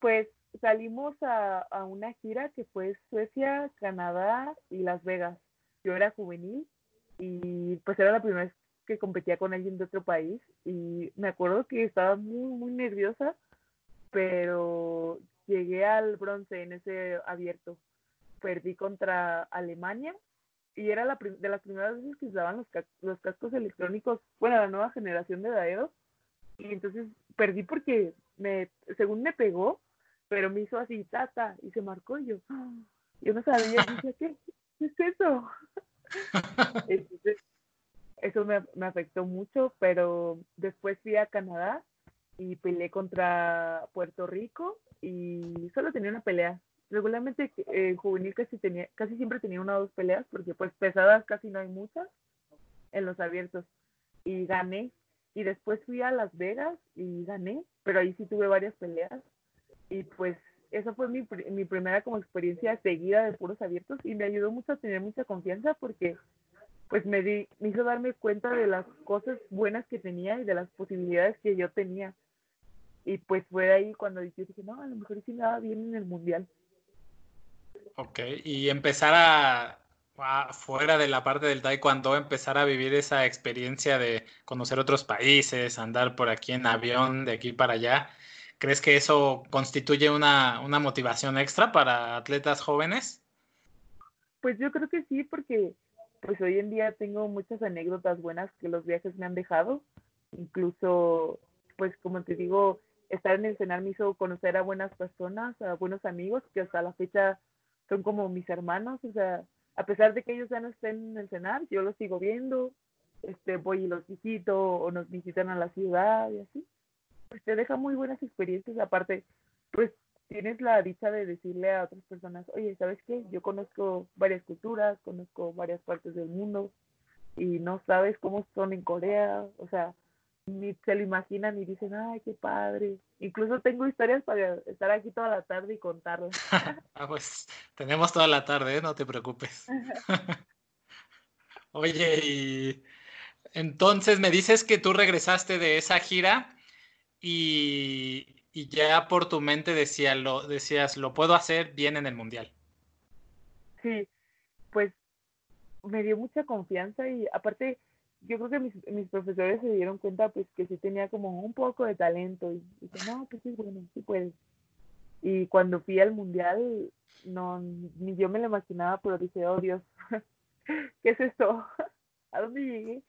Pues salimos a, una gira que fue Suecia, Canadá y Las Vegas. Yo era juvenil y pues era la primera vez que competía con alguien de otro país y me acuerdo que estaba muy, muy nerviosa, pero llegué al bronce en ese abierto. Perdí contra Alemania y era la de las primeras veces que usaban los, los cascos electrónicos, bueno, la nueva generación de Daedo. Y entonces perdí porque me, según me pegó, pero me hizo así, tata, y se marcó y yo, ¡ah! yo no sabía, decía, ¿qué? ¿qué es eso? entonces, eso me, me afectó mucho, pero después fui a Canadá y peleé contra Puerto Rico y solo tenía una pelea. Regularmente en juvenil casi tenía, casi siempre tenía una o dos peleas, porque pues pesadas casi no hay muchas en los abiertos. Y gané. Y después fui a Las Vegas y gané, pero ahí sí tuve varias peleas. Y pues esa fue mi, mi primera como experiencia seguida de puros abiertos y me ayudó mucho a tener mucha confianza porque pues me, di, me hizo darme cuenta de las cosas buenas que tenía y de las posibilidades que yo tenía. Y pues fue ahí cuando yo dije, no, a lo mejor sí me va bien en el mundial. Ok, y empezar a, fuera de la parte del taekwondo, empezar a vivir esa experiencia de conocer otros países, andar por aquí en avión, de aquí para allá. ¿Crees que eso constituye una, una motivación extra para atletas jóvenes? Pues yo creo que sí, porque pues hoy en día tengo muchas anécdotas buenas que los viajes me han dejado. Incluso, pues como te digo, estar en el cenar me hizo conocer a buenas personas, a buenos amigos que hasta la fecha son como mis hermanos, o sea, a pesar de que ellos ya no estén en el cenar, yo los sigo viendo, este, voy y los visito o nos visitan a la ciudad y así. Pues te deja muy buenas experiencias, aparte, pues tienes la dicha de decirle a otras personas, oye, ¿sabes qué? Yo conozco varias culturas, conozco varias partes del mundo y no sabes cómo son en Corea, o sea, ni se lo imaginan y dicen, ay, qué padre. Incluso tengo historias para estar aquí toda la tarde y contarlas. ah, pues tenemos toda la tarde, ¿eh? no te preocupes. Oye, y entonces me dices que tú regresaste de esa gira y, y ya por tu mente decía, lo, decías, lo puedo hacer bien en el Mundial. Sí, pues me dio mucha confianza y aparte yo creo que mis, mis, profesores se dieron cuenta pues que sí tenía como un poco de talento y dije, no, pues sí, bueno, sí puedes. Y cuando fui al mundial, no, ni yo me lo imaginaba, pero dije, oh Dios, ¿qué es esto? ¿A dónde llegué?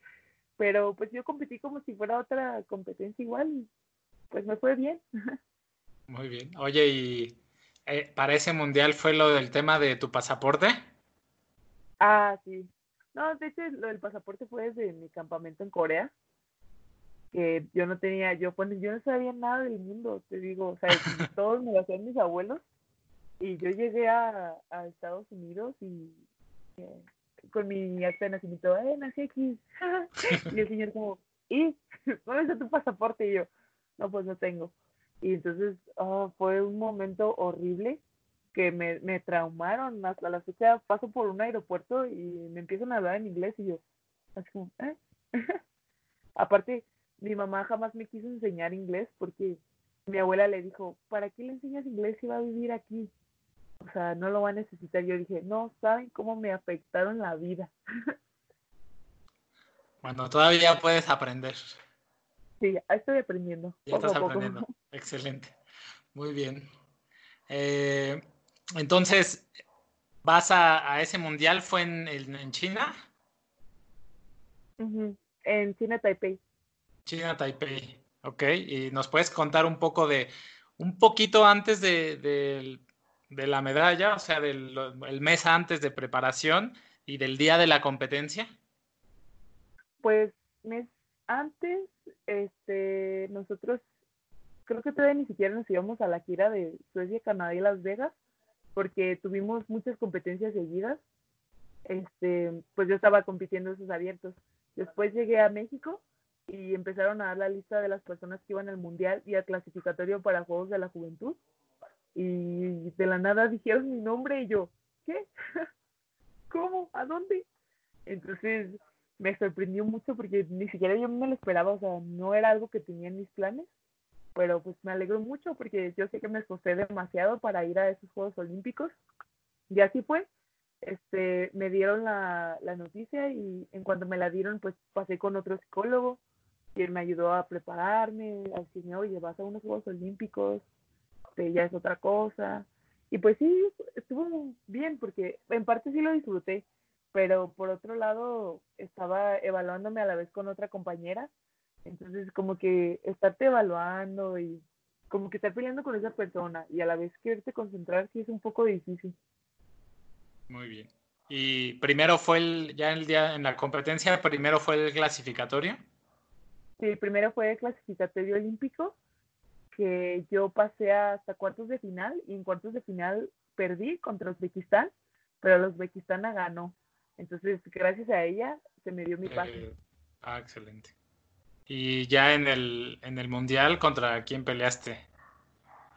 Pero pues yo competí como si fuera otra competencia igual y pues me fue bien. Muy bien. Oye, ¿y eh, para ese mundial fue lo del tema de tu pasaporte? Ah, sí. No, de hecho, lo del pasaporte fue desde mi campamento en Corea, que yo no tenía, yo pues yo no sabía nada del mundo, te digo, o sea, todos me lo hacían mis abuelos, y yo llegué a, a Estados Unidos y eh, con mi acta de nacimiento, eh, nací aquí, y el señor como, ¿y? ¿Dónde está tu pasaporte? Y yo, no, pues no tengo. Y entonces oh, fue un momento horrible, que me, me traumaron. Hasta la fecha paso por un aeropuerto y me empiezan a hablar en inglés y yo, así como, ¿eh? Aparte, mi mamá jamás me quiso enseñar inglés porque mi abuela le dijo, ¿para qué le enseñas inglés si va a vivir aquí? O sea, no lo va a necesitar. Yo dije, no, ¿saben cómo me afectaron la vida? bueno, todavía puedes aprender. Sí, estoy aprendiendo. Ya estás aprendiendo. Excelente. Muy bien. Eh, entonces, ¿vas a, ese mundial? ¿Fue en, en, China? En China, Taipei. China, Taipei. Ok, y nos puedes contar un poco de, un poquito antes de, la medalla, o sea, del el mes antes de preparación y del día de la competencia. Pues mes antes, este, nosotros creo que todavía ni siquiera nos íbamos a la gira de Suecia, Canadá y Las Vegas porque tuvimos muchas competencias seguidas. Este, pues yo estaba compitiendo esos abiertos. Después llegué a México y empezaron a dar la lista de las personas que iban al mundial y al clasificatorio para Juegos de la Juventud. Y de la nada dijeron mi nombre y yo, ¿qué? ¿Cómo? ¿A dónde? Entonces me sorprendió mucho porque ni siquiera yo me lo esperaba, o sea, no era algo que tenía en mis planes pero pues me alegro mucho porque yo sé que me esforcé demasiado para ir a esos Juegos Olímpicos y así fue. este, me dieron la, la noticia y en cuanto me la dieron, pues pasé con otro psicólogo y él me ayudó a prepararme, a decirme, oye, vas a unos Juegos Olímpicos, que ya es otra cosa. Y pues sí, estuvo bien porque en parte sí lo disfruté, pero por otro lado estaba evaluándome a la vez con otra compañera, entonces como que estarte evaluando y como que estar peleando con esa persona y a la vez quererte concentrar sí es un poco difícil. Muy bien. Y primero fue el, ya el día en la competencia, primero fue el clasificatorio. Sí, primero fue el clasificatorio olímpico, que yo pasé hasta cuartos de final y en cuartos de final perdí contra Uzbekistán, pero los Uzbekistán ganó. Entonces, gracias a ella, se me dio mi pase. Eh, ah, excelente. ¿Y ya en el, en el Mundial contra quién peleaste?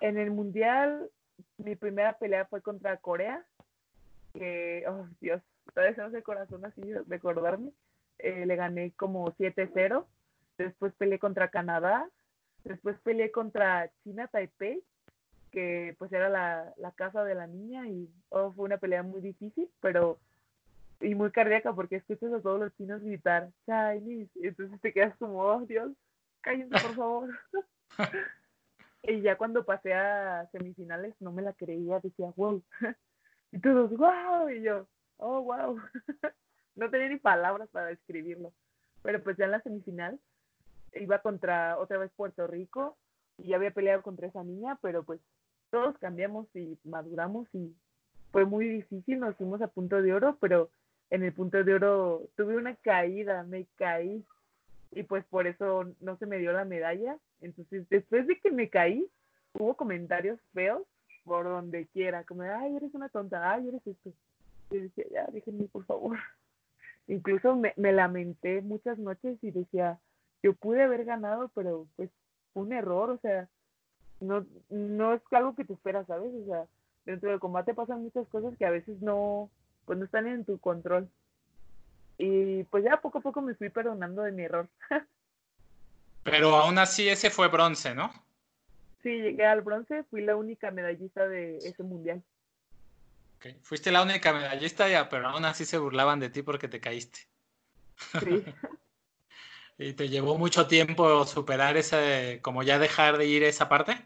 En el Mundial, mi primera pelea fue contra Corea, que, oh Dios, todavía se el corazón así de recordarme. Eh, le gané como 7-0. Después peleé contra Canadá. Después peleé contra China Taipei, que pues era la, la casa de la niña y oh, fue una pelea muy difícil, pero y muy cardíaca porque escuchas a todos los chinos gritar Chinese y entonces te quedas como, oh Dios, cállense por favor. y ya cuando pasé a semifinales no me la creía, decía, wow. y todos, wow, y yo, oh, wow. no tenía ni palabras para describirlo. Pero pues ya en la semifinal iba contra otra vez Puerto Rico y ya había peleado contra esa niña, pero pues todos cambiamos y maduramos y fue muy difícil, nos fuimos a punto de oro, pero en el punto de oro tuve una caída, me caí y pues por eso no se me dio la medalla. Entonces, después de que me caí, hubo comentarios feos por donde quiera, como, ay, eres una tonta, ay, eres esto. Y decía, ya, déjenme, por favor. Incluso me, me lamenté muchas noches y decía, yo pude haber ganado, pero pues fue un error, o sea, no, no es algo que te esperas, ¿sabes? O sea, dentro del combate pasan muchas cosas que a veces no, no están en tu control. Y pues ya poco a poco me fui perdonando de mi error. Pero aún así ese fue bronce, ¿no? Sí, llegué al bronce, fui la única medallista de ese mundial. Okay. Fuiste la única medallista, ya, pero aún así se burlaban de ti porque te caíste. Sí. ¿Y te llevó mucho tiempo superar ese, como ya dejar de ir esa parte?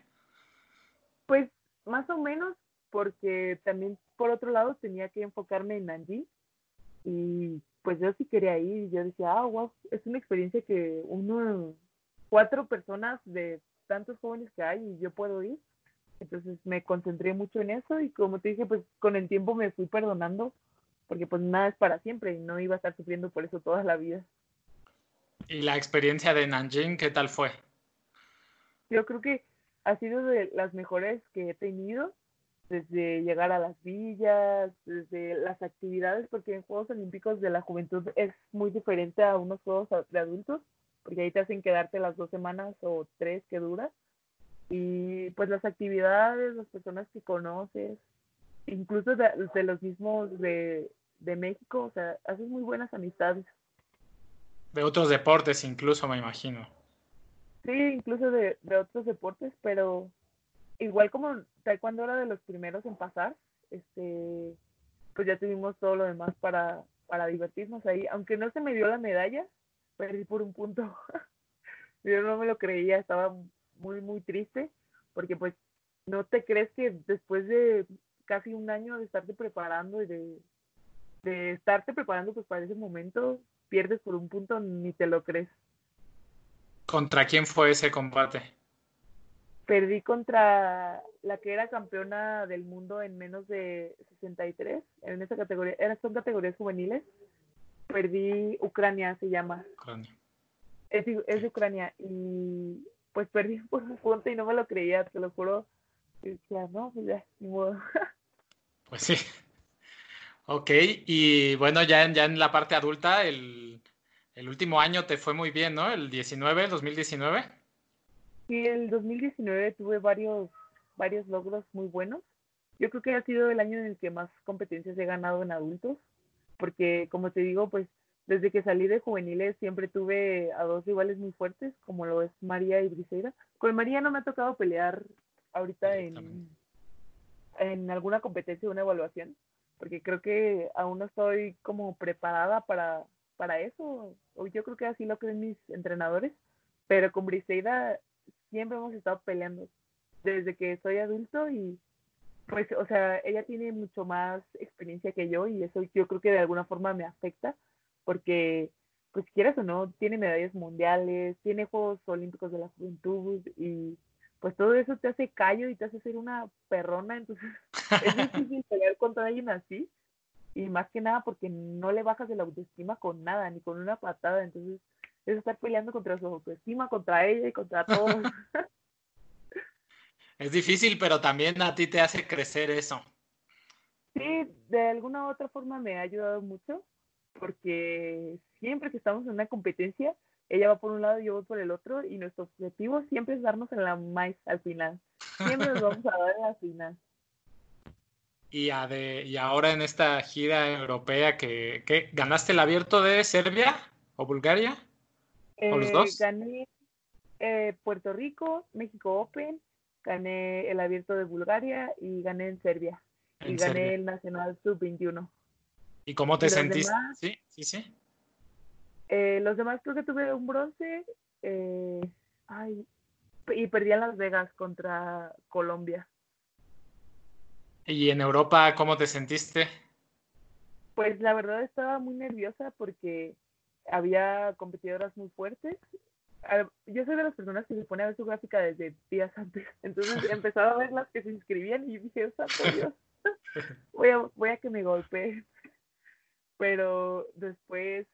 Pues más o menos, porque también por otro lado tenía que enfocarme en Nanjing y pues yo sí quería ir y yo decía, ah, wow, es una experiencia que uno, cuatro personas de tantos jóvenes que hay y yo puedo ir. Entonces me concentré mucho en eso y como te dije, pues con el tiempo me fui perdonando porque pues nada es para siempre y no iba a estar sufriendo por eso toda la vida. ¿Y la experiencia de Nanjing qué tal fue? Yo creo que ha sido de las mejores que he tenido desde llegar a las villas, desde las actividades, porque en Juegos Olímpicos de la Juventud es muy diferente a unos Juegos de adultos, porque ahí te hacen quedarte las dos semanas o tres que duras. Y pues las actividades, las personas que conoces, incluso de, los mismos de, de México, o sea, haces muy buenas amistades. De otros deportes incluso, me imagino. Sí, incluso de, de otros deportes, pero igual como Taekwondo era de los primeros en pasar, este, pues ya tuvimos todo lo demás para, para divertirnos ahí. Aunque no se me dio la medalla, perdí por un punto. Yo no me lo creía, estaba muy, muy triste, porque pues no te crees que después de casi un año de estarte preparando y de, de estarte preparando pues para ese momento, pierdes por un punto, ni te lo crees. ¿Contra quién fue ese combate? Perdí contra la que era campeona del mundo en menos de 63, en esa categoría, son categorías juveniles. Perdí Ucrania, se llama. Ucrania. Es, es Ucrania. Y pues perdí por un punto y no me lo creía, te lo juro. Y decía, no, pues ya, ni modo. Pues sí. Ok, y bueno, ya en, ya en la parte adulta, el, el último año te fue muy bien, ¿no? El 19, el 2019. Sí, el 2019 tuve varios, varios logros muy buenos. Yo creo que ha sido el año en el que más competencias he ganado en adultos, porque como te digo, pues desde que salí de juveniles siempre tuve a dos rivales muy fuertes, como lo es María y Briseida. Con María no me ha tocado pelear ahorita en, en alguna competencia o una evaluación, porque creo que aún no estoy como preparada para, para eso, o yo creo que así lo creen mis entrenadores, pero con Briseida siempre hemos estado peleando desde que soy adulto y pues, o sea, ella tiene mucho más experiencia que yo y eso yo creo que de alguna forma me afecta porque, pues quieras o no, tiene medallas mundiales, tiene Juegos Olímpicos de la Juventud y pues todo eso te hace callo y te hace ser una perrona, entonces es difícil pelear contra alguien así y más que nada porque no le bajas de la autoestima con nada, ni con una patada, entonces es estar peleando contra su autoestima, contra ella y contra todos. Es difícil, pero también a ti te hace crecer eso. Sí, de alguna u otra forma me ha ayudado mucho, porque siempre que estamos en una competencia, ella va por un lado y yo voy por el otro, y nuestro objetivo siempre es darnos en la maíz al final. Siempre nos vamos a dar en la final. Y, y ahora en esta gira europea, que, ¿ganaste el abierto de Serbia o Bulgaria? ¿O los eh, dos? Gané eh, Puerto Rico, México Open gané el abierto de Bulgaria y gané en Serbia. y gané el Nacional Sub-21. ¿Y cómo te sentiste? sí, sí, sí. Eh, los demás creo que tuve un bronce. Eh, ay, y perdí en Las Vegas contra Colombia. ¿Y en Europa cómo te sentiste? Pues la verdad estaba muy nerviosa porque había competidoras muy fuertes yo soy de las personas que se pone a ver su gráfica desde días antes. Entonces empezaba a ver las que se inscribían y dije, santo Dios, voy a, voy a que me golpee. Pero después,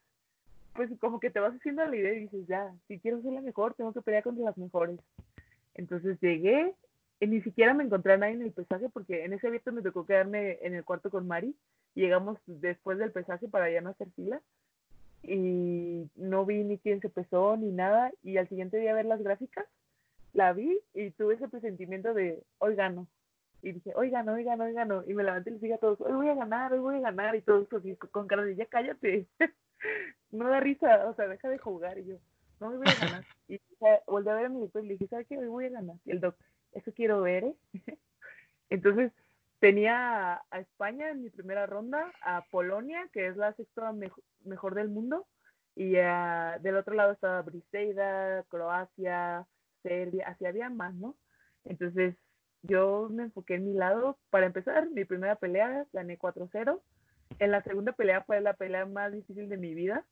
pues como que te vas haciendo la idea y dices, ya, si quiero ser la mejor, tengo que pelear contra las mejores. Entonces llegué, y ni siquiera me encontré a nadie en el pesaje porque en ese abierto me tocó quedarme en el cuarto con Mari. Llegamos después del pesaje para ya no hacer fila y no vi ni quién se pesó ni nada y al siguiente día ver las gráficas, la vi y tuve ese presentimiento de hoy gano. Y dije, hoy gano, hoy gano, hoy gano. Y me levanté y les dije a todos, hoy voy a ganar, hoy voy a ganar. Y todos así, con cara de, ya cállate. no da risa, o sea, deja de jugar. Y yo, no, hoy voy a ganar. Y volví a ver a mi doctor y le dije, ¿sabes qué? Hoy voy a ganar. Y el doctor, eso quiero ver, ¿eh? Entonces, tenía a España en mi primera ronda, a Polonia, que es la sexta mejor, del mundo, y del otro lado estaba Briseida, Croacia, Serbia, así había más, ¿no? Entonces yo me enfoqué en mi lado. Para empezar, mi primera pelea gané 4-0. En la segunda pelea fue la pelea más difícil de mi vida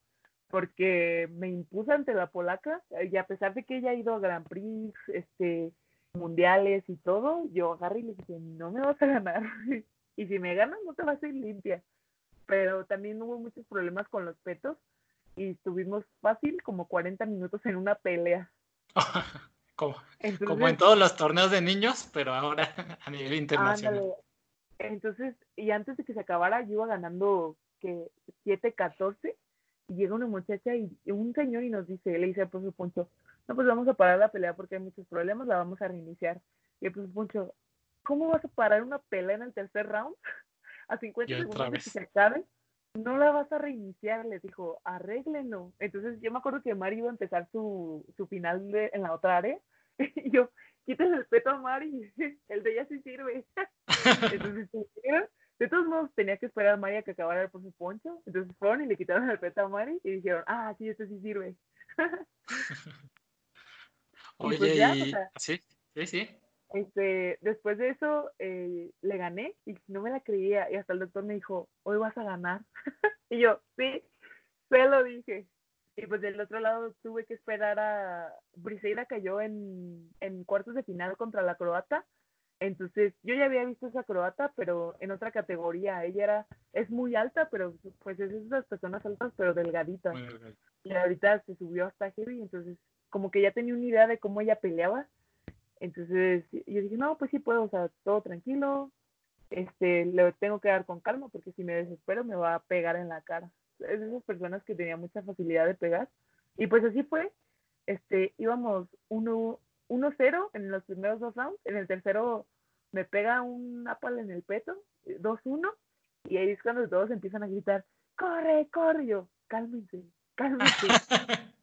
porque me impuso ante la polaca y a pesar de que ella ha ido a Grand Prix, este, mundiales y todo, yo agarré y le dije, no me vas a ganar. y si me ganas, no te vas a ir limpia. Pero también hubo muchos problemas con los petos y estuvimos fácil como 40 minutos en una pelea. como, como, en todos los torneos de niños, pero ahora a nivel internacional. Entonces, y antes de que se acabara, yo iba ganando que 7-14 y llega una muchacha y, un señor y nos dice, le dice pues Poncho, no, pues vamos a parar la pelea porque hay muchos problemas, la vamos a reiniciar. Y pues Poncho, ¿cómo vas a parar una pelea en el tercer round? a 50 segundos de que se acabe, no la vas a reiniciar, les dijo, arréglenlo. Entonces yo me acuerdo que Mari iba a empezar su, su final de, en la otra área, y yo, quítale el respeto a Mari, el de ella sí sirve. Entonces, de todos modos, tenía que esperar a Mari a que acabara por su poncho. Entonces fueron y le quitaron el peto a Mari y dijeron, ah, sí, este sí sirve. Pues Oye, sí, sí, sí. Este, después de eso eh, le gané y no me la creía y hasta el doctor me dijo, hoy vas a ganar. y yo, sí, se lo dije. Y pues del otro lado tuve que esperar a... Briseida cayó en, en cuartos de final contra la croata entonces, yo ya había visto esa croata, pero en otra categoría. Ella era, es muy alta, pero pues es esas personas altas, pero delgaditas. Y ahorita se subió hasta heavy, entonces como que ya tenía una idea de cómo ella peleaba. Entonces yo dije, no, pues sí puedo, o sea, todo tranquilo. Este, le tengo que dar con calma porque si me desespero me va a pegar en la cara. Es de esas personas que tenía mucha facilidad de pegar. Y pues así fue. Este, íbamos 1-0 en los primeros dos rounds. En el tercero me pega un apal en el peto, 2-1, y ahí es cuando todos empiezan a gritar, corre, corre, yo, cálmense, cálmense.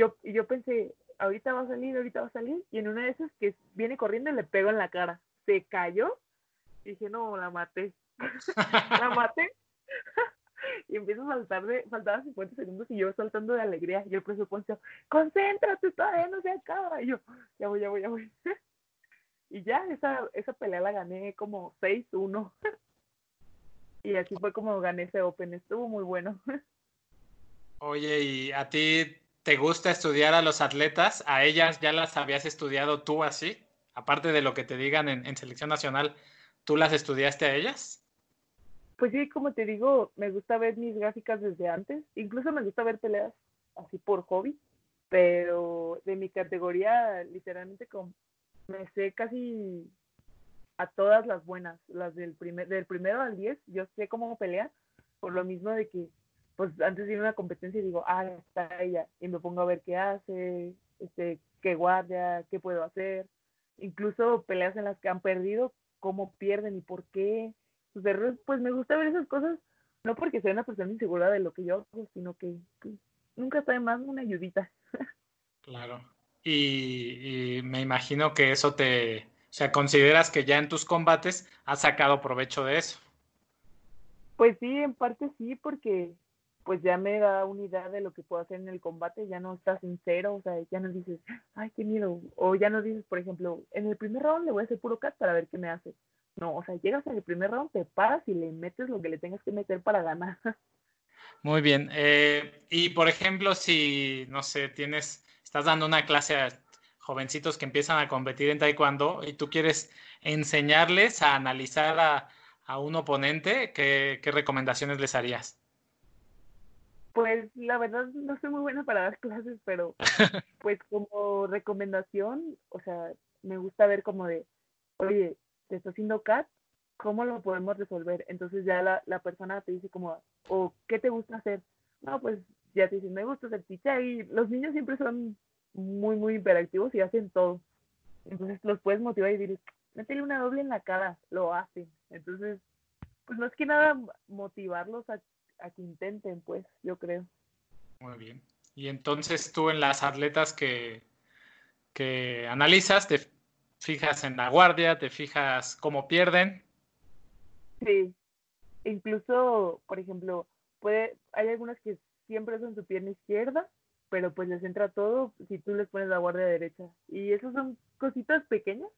yo, yo pensé, ahorita va a salir, ahorita va a salir, y en una de esas que viene corriendo le pego en la cara, se cayó, y dije, no, la maté, la maté. y empiezo a saltar de, faltaban 50 segundos y yo saltando de alegría. Y el presupuesto, concéntrate, todavía no se acaba. Y yo, ya voy, ya voy, ya voy. y ya, esa, esa pelea la gané como 6-1. y así fue como gané ese Open. Estuvo muy bueno. Oye, ¿y a ti te gusta estudiar a los atletas? ¿A ellas ya las habías estudiado tú así? Aparte de lo que te digan en, selección nacional, ¿tú las estudiaste a ellas? Pues sí, como te digo, me gusta ver mis gráficas desde antes. Incluso me gusta ver peleas así por hobby. Pero de mi categoría, literalmente, como me sé casi a todas las buenas. Las del, primer, del primero al 10, yo sé cómo pelear. Por lo mismo de que pues antes de ir a una competencia digo, ah, está ella, y me pongo a ver qué hace, este, qué guardia, qué puedo hacer, incluso peleas en las que han perdido, cómo pierden y por qué, sus errores, pues me gusta ver esas cosas, no porque sea una persona insegura de lo que yo hago, sino que pues, nunca está de más una ayudita. Claro, y, y me imagino que eso te, o sea, consideras que ya en tus combates has sacado provecho de eso. Pues sí, en parte sí, porque pues ya me da una idea de lo que puedo hacer en el combate, ya no estás sincero, o sea, ya no dices, ay, qué miedo, o ya no dices, por ejemplo, en el primer round le voy a hacer puro cat para ver qué me hace. No, o sea, llegas en el primer round, te paras y le metes lo que le tengas que meter para ganar. Muy bien. Eh, y por ejemplo, si, no sé, tienes, estás dando una clase a jovencitos que empiezan a competir en taekwondo y tú quieres enseñarles a analizar a, a un oponente, ¿qué, ¿qué recomendaciones les harías? Pues la verdad no soy muy buena para dar clases, pero pues como recomendación, o sea, me gusta ver como de, oye, te está haciendo CAT, ¿cómo lo podemos resolver? Entonces ya la, la persona te dice como, o ¿qué te gusta hacer? No, pues ya te dicen, me gusta hacer picha y los niños siempre son muy, muy hiperactivos y hacen todo. Entonces los puedes motivar y decir, métele una doble en la cara, lo hacen. Entonces, pues no es que nada motivarlos a a que intenten, pues, yo creo. Muy bien. Y entonces tú en las atletas que, que analizas, te fijas en la guardia, te fijas cómo pierden. Sí. Incluso, por ejemplo, puede, hay algunas que siempre son su pierna izquierda, pero pues les entra todo si tú les pones la guardia derecha. Y esas son cositas pequeñas,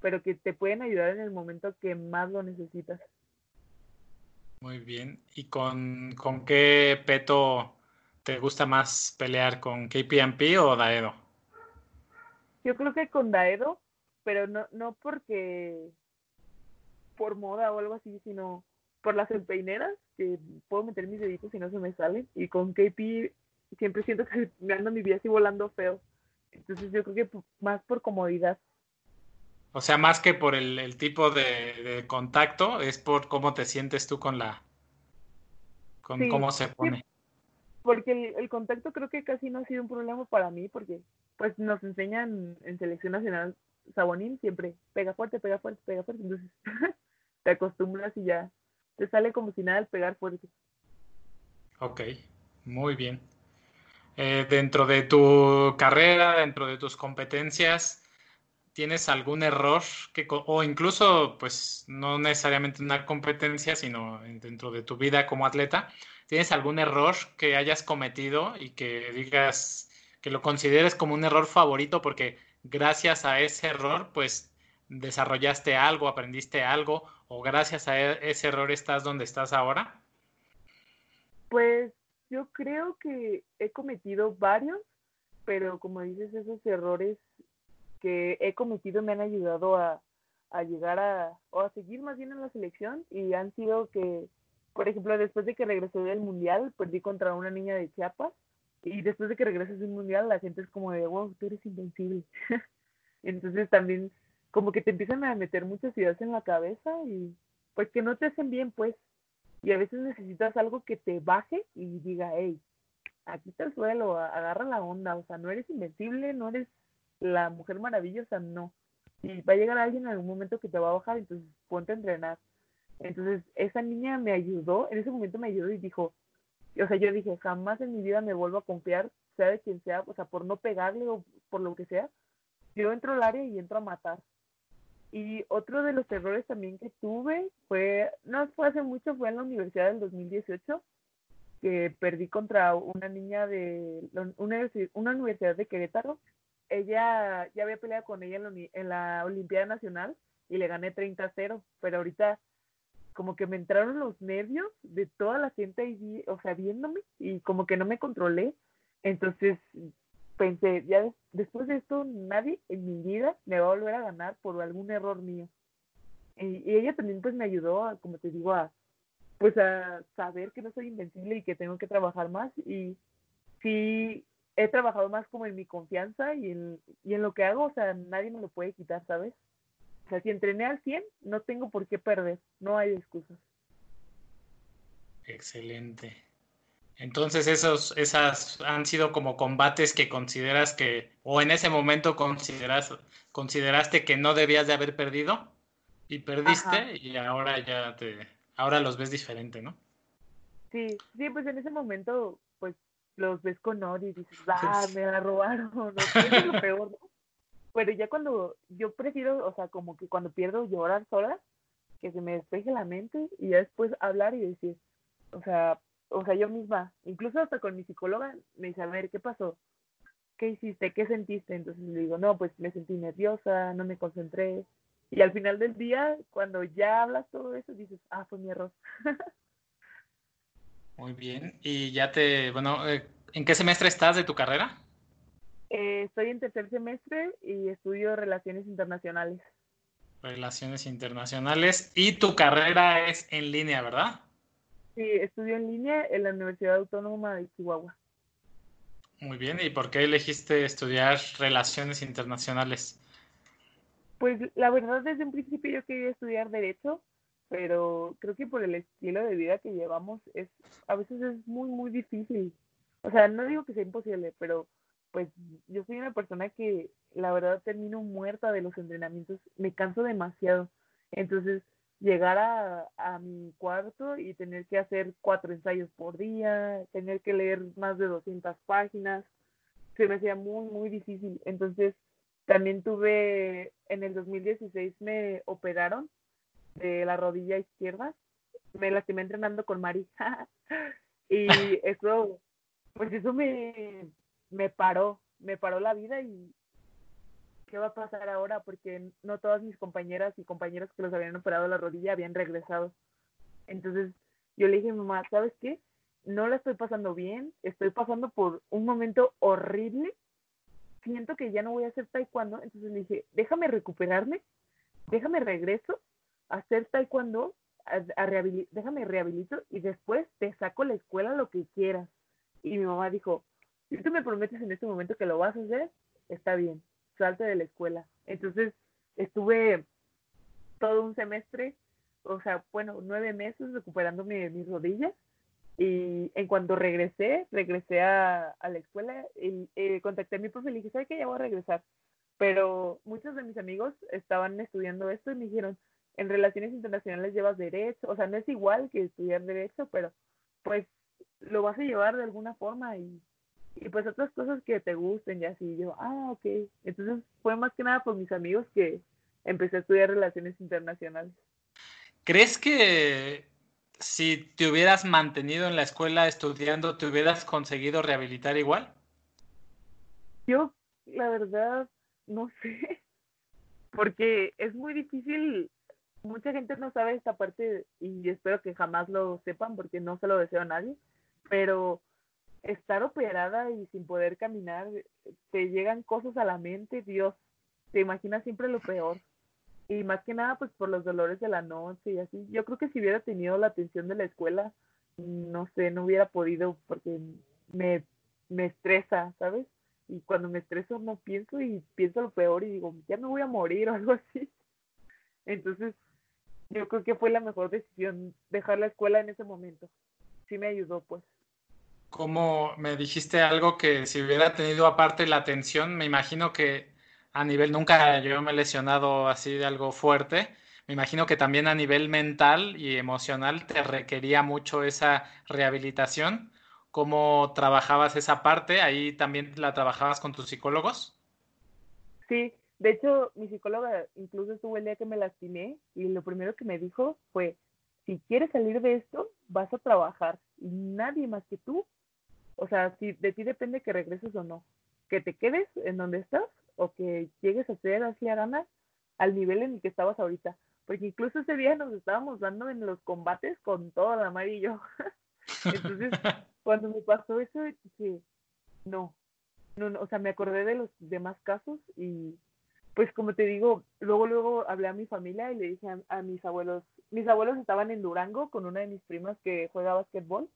pero que te pueden ayudar en el momento que más lo necesitas. Muy bien. ¿Y con, con qué peto te gusta más pelear? ¿Con KPMP o Daedo? Yo creo que con Daedo, pero no, no porque por moda o algo así, sino por las empeineras, que puedo meter mis deditos y no se me salen. Y con KP siempre siento que me ando mi vida así volando feo. Entonces yo creo que más por comodidad. O sea, más que por el, tipo de, contacto, es por cómo te sientes tú con la. con cómo se pone. porque el, contacto creo que casi no ha sido un problema para mí, porque pues nos enseñan en selección nacional Sabonín siempre pega fuerte, pega fuerte, pega fuerte. Entonces te acostumbras y ya te sale como si nada el pegar fuerte. Ok, muy bien. Eh, dentro de tu carrera, dentro de tus competencias, tienes algún error que, o incluso, pues no necesariamente una competencia, sino dentro de tu vida como atleta, tienes algún error que hayas cometido y que digas que lo consideres como un error favorito porque gracias a ese error, pues desarrollaste algo, aprendiste algo o gracias a e-, ese error estás donde estás ahora? Pues yo creo que he cometido varios, pero como dices, esos errores que he cometido me han ayudado a, llegar a, o a seguir más bien en la selección y han sido que, por ejemplo, después de que regresé del mundial, perdí contra una niña de Chiapas y después de que regresas del mundial la gente es como de, wow, tú eres invencible. Entonces también como que te empiezan a meter muchas ideas en la cabeza y pues que no te hacen bien, pues. Y a veces necesitas algo que te baje y diga, hey, aquí está el suelo, agarra la onda, o sea, no eres invencible, no eres la mujer maravillosa, no. Y va a llegar alguien en algún momento que te va a bajar, entonces ponte a entrenar. Entonces, esa niña me ayudó, en ese momento me ayudó y dijo, o sea, yo dije, jamás en mi vida me vuelvo a confiar, sea de quien sea, o sea, por no pegarle o por lo que sea. Yo entro al área y entro a matar. Y otro de los errores también que tuve fue, no fue hace mucho, fue en la universidad del 2018, que perdí contra una niña de una, una universidad de Querétaro. Ella, ya había peleado con ella en la, Olimpiada Nacional y le gané 30-0, pero ahorita como que me entraron los nervios de toda la gente ahí, o sea, viéndome y como que no me controlé. Entonces pensé, ya después de esto nadie en mi vida me va a volver a ganar por algún error mío. Y, ella también pues me ayudó, como te digo, a pues a saber que no soy invencible y que tengo que trabajar más y sí he trabajado más como en mi confianza y en, y en lo que hago, o sea, nadie me lo puede quitar, ¿sabes? O sea, si entrené al 100, no tengo por qué perder, no hay excusas. Excelente. Entonces, esos, esas han sido como combates que consideras que, o en ese momento consideras, consideraste que no debías de haber perdido y perdiste y ahora ya te, ahora los ves diferente, ¿no? Sí, sí, pues en ese momento, los ves con odio y dices, ah, me la robaron, no, es lo peor, ¿no? Pero ya cuando yo prefiero, o sea, como que cuando pierdo llorar sola, que se me despeje la mente y ya después hablar y decir, o sea, o sea, yo misma, incluso hasta con mi psicóloga, me dice, a ver, ¿qué pasó? ¿Qué hiciste? ¿Qué sentiste? Entonces le digo, no, pues me sentí nerviosa, no me concentré. Y al final del día, cuando ya hablas todo eso, dices, ah, fue mi error. Muy bien. Y ya te, bueno, eh, ¿en qué semestre estás de tu carrera? Eh, estoy en tercer semestre y estudio Relaciones Internacionales. Relaciones Internacionales. Y tu carrera es en línea, ¿verdad? Sí, estudio en línea en la Universidad Autónoma de Chihuahua. Muy bien. ¿Y por qué elegiste estudiar Relaciones Internacionales? Pues la verdad desde un principio yo quería estudiar Derecho, pero creo que por el estilo de vida que llevamos es a veces es muy, muy difícil. O sea, no digo que sea imposible, pero pues yo soy una persona que la verdad termino muerta de los entrenamientos, me canso demasiado. Entonces, llegar a, a, mi cuarto y tener que hacer cuatro ensayos por día, tener que leer más de 200 páginas, se me hacía muy, muy difícil. Entonces, también tuve, en el 2016 me operaron de la rodilla izquierda, me lastimé entrenando con Mari. y eso, pues eso me, me paró, me paró la vida y ¿qué va a pasar ahora? Porque no todas mis compañeras y compañeros que los habían operado la rodilla habían regresado. Entonces yo le dije a mi mamá, ¿sabes qué? No la estoy pasando bien, estoy pasando por un momento horrible, siento que ya no voy a hacer taekwondo, entonces le dije, déjame recuperarme, déjame regreso hacer taekwondo, a, déjame rehabilito y después te saco la escuela lo que quieras. Y mi mamá dijo, si tú me prometes en este momento que lo vas a hacer, está bien, salte de la escuela. Entonces estuve todo un semestre, o sea, bueno, nueve meses recuperándome mis rodillas y en cuanto regresé, regresé a, la escuela y eh, contacté a mi profe y le dije, ¿sabes qué? Ya voy a regresar. Pero muchos de mis amigos estaban estudiando esto y me dijeron, en relaciones internacionales llevas derecho, o sea, no es igual que estudiar derecho, pero pues lo vas a llevar de alguna forma y y pues otras cosas que te gusten y así. Yo, ah, ok. Entonces fue más que nada por mis amigos que empecé a estudiar relaciones internacionales. ¿Crees que si te hubieras mantenido en la escuela estudiando, te hubieras conseguido rehabilitar igual? Yo, la verdad, no sé, porque es muy difícil, mucha gente no sabe esta parte y espero que jamás lo sepan porque no se lo deseo a nadie, pero estar operada y sin poder caminar, te llegan cosas a la mente, Dios, te imaginas siempre lo peor. Y más que nada, pues por los dolores de la noche y así. Yo creo que si hubiera tenido la atención de la escuela, no sé, no hubiera podido porque me, me estresa, ¿sabes? Y cuando me estreso no pienso y pienso lo peor y digo, ya me voy a morir o algo así. Entonces, yo creo que fue la mejor decisión dejar la escuela en ese momento. Sí me ayudó, pues como me dijiste algo que si hubiera tenido aparte la atención, me imagino que a nivel, nunca yo me he lesionado así de algo fuerte, me imagino que también a nivel mental y emocional te requería mucho esa rehabilitación. ¿Cómo trabajabas esa parte? ¿Ahí también la trabajabas con tus psicólogos? Sí, De hecho, mi psicóloga incluso estuvo el día que me lastimé y lo primero que me dijo fue, si quieres salir de esto, vas a trabajar y nadie más que tú. O sea, si de ti depende que regreses o no, que te quedes en donde estás o que llegues a ser así arana al nivel en el que estabas ahorita. Porque incluso ese día nos estábamos dando en los combates con todo el amarillo. Entonces, cuando me pasó eso, dije, no, no, no, o sea, me acordé de los demás casos y pues como te digo, luego, luego hablé a mi familia y le dije a, mis abuelos, mis abuelos estaban en Durango con una de mis primas que juega básquetbol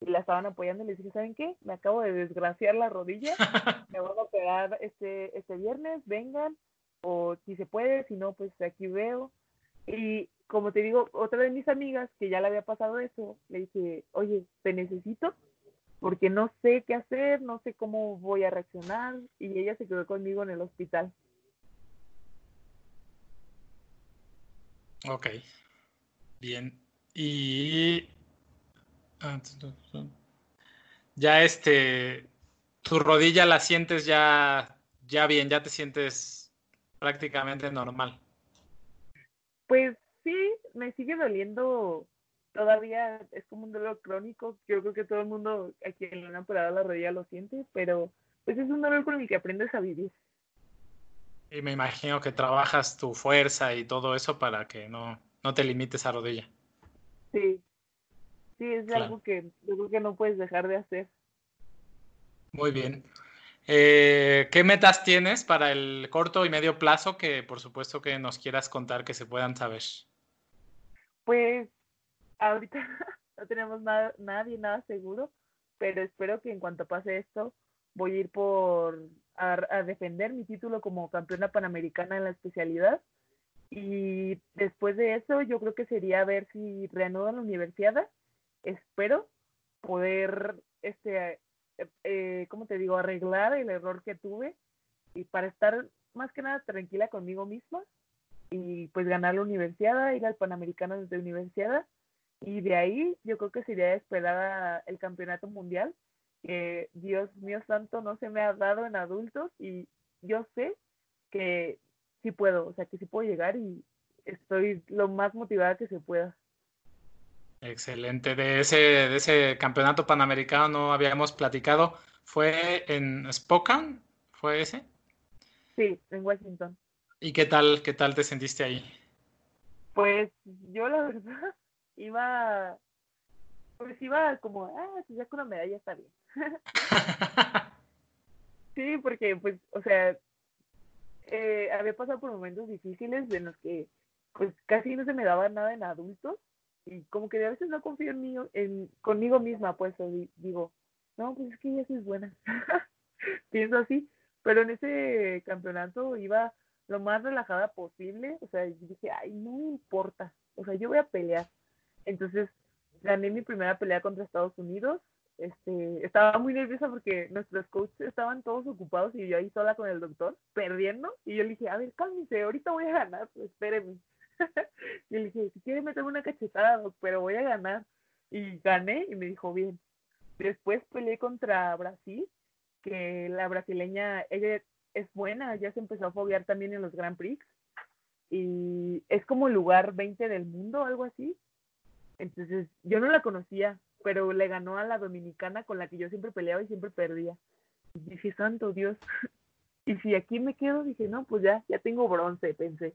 y la estaban apoyando y les dije, ¿saben qué? Me acabo de desgraciar la rodilla, me voy a operar este, este viernes, vengan, o si se puede, si no, pues aquí veo. Y como te digo, otra de mis amigas que ya le había pasado eso, le dije, oye, te necesito porque no sé qué hacer, no sé cómo voy a reaccionar y ella se quedó conmigo en el hospital. Ok, bien. Y ah, ya este, tu rodilla la sientes ya, ya bien, ya te sientes prácticamente normal. Pues sí, me sigue doliendo todavía, es como un dolor crónico, yo creo que todo el mundo a quien le han operado la rodilla lo siente, pero pues es un dolor con el que aprendes a vivir. Y me imagino que trabajas tu fuerza y todo eso para que no, no te limites a rodilla. Sí, sí, es algo que yo creo que no puedes dejar de hacer. Muy bien. Eh, ¿Qué metas tienes para el corto y medio plazo que por supuesto que nos quieras contar que se puedan saber? Pues ahorita no tenemos nada, nadie nada seguro, pero espero que en cuanto pase esto voy a ir por a, defender mi título como campeona panamericana en la especialidad. Y después de eso, yo creo que sería ver si reanudan la universidad. Espero poder, este, eh, eh, ¿cómo te digo?, arreglar el error que tuve y para estar más que nada tranquila conmigo misma y pues ganar la universidad, ir al Panamericano desde universidad y de ahí yo creo que sería esperar el campeonato mundial que Dios mío santo no se me ha dado en adultos y yo sé que sí puedo, o sea, que sí puedo llegar y estoy lo más motivada que se pueda. Excelente. De ese, de ese campeonato panamericano no habíamos platicado. ¿Fue en Spokane? ¿Fue ese? Sí, en Washington. ¿Y qué tal, qué tal te sentiste ahí? Pues yo la verdad iba pues iba como, ah, si saco una medalla está bien. sí, porque pues, o sea, eh, había pasado por momentos difíciles en los que pues casi no se me daba nada en adultos y como que a veces no confío en mí, en conmigo misma, pues digo, no, pues es que ella sí es buena. Pienso así, pero en ese campeonato iba lo más relajada posible, o sea, dije, ay, no me importa, o sea, yo voy a pelear. Entonces, gané mi primera pelea contra Estados Unidos. Este, estaba muy nerviosa porque nuestros coaches estaban todos ocupados y yo ahí sola con el doctor, perdiendo. Y yo le dije, a ver, cálmese, ahorita voy a ganar, pues, espéreme. y le dije, si quiere meterme una cachetada, pero voy a ganar. Y gané y me dijo, bien. Después peleé contra Brasil, que la brasileña, ella es buena, ya se empezó a foguear también en los Grand Prix. Y es como lugar 20 del mundo, algo así. Entonces, yo no la conocía, pero le ganó a la dominicana con la que yo siempre peleaba y siempre perdía. Y dije, santo Dios. y si aquí me quedo, dije, no, pues ya, ya tengo bronce, pensé.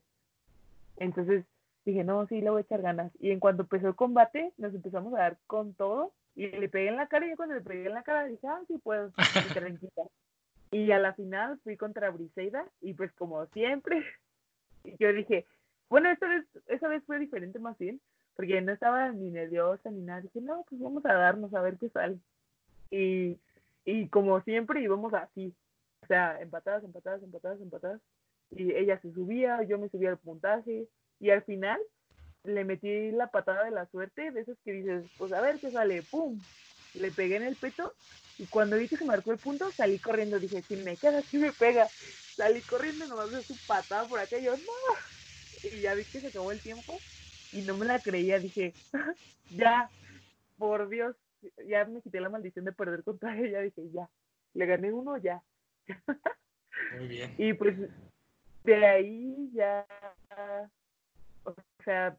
Entonces dije, no, sí, le voy a echar ganas. Y en cuanto empezó el combate, nos empezamos a dar con todo. Y le pegué en la cara y cuando le pegué en la cara dije, ah, sí puedo, y a la final fui contra Briseida y pues como siempre, yo dije, bueno, esta vez, esa vez fue diferente más bien, porque no estaba ni nerviosa ni nada. Dije, no, pues vamos a darnos a ver qué sale. Y, y como siempre íbamos así, o sea, empatadas, empatadas, empatadas, empatadas. Y ella se subía, yo me subía al puntaje. Y al final le metí la patada de la suerte, de esas que dices, pues a ver qué sale, ¡pum! Le pegué en el pecho y cuando vi que se marcó el punto, salí corriendo. Dije, si me queda, si me pega. Salí corriendo, nomás de su patada por acá y yo, no. Y ya vi que se acabó el tiempo y no me la creía, dije, ya, por Dios, ya me quité la maldición de perder contra ella, dije, ya, le gané uno, ya. Muy bien. y pues de ahí ya, o sea,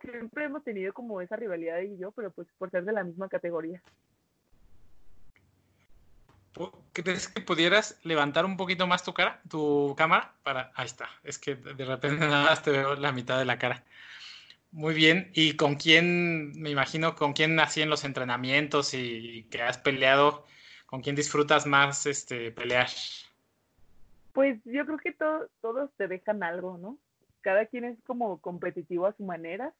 siempre hemos tenido como esa rivalidad y yo, pero pues por ser de la misma categoría. ¿Crees que pudieras levantar un poquito más tu cara, tu cámara? Para, ahí está. Es que de repente nada más te veo la mitad de la cara. Muy bien. ¿Y con quién, me imagino, con quién nací en los entrenamientos y que has peleado? ¿Con quién disfrutas más este, pelear? Pues yo creo que todos te dejan algo, ¿no? Cada quien es como competitivo a su manera.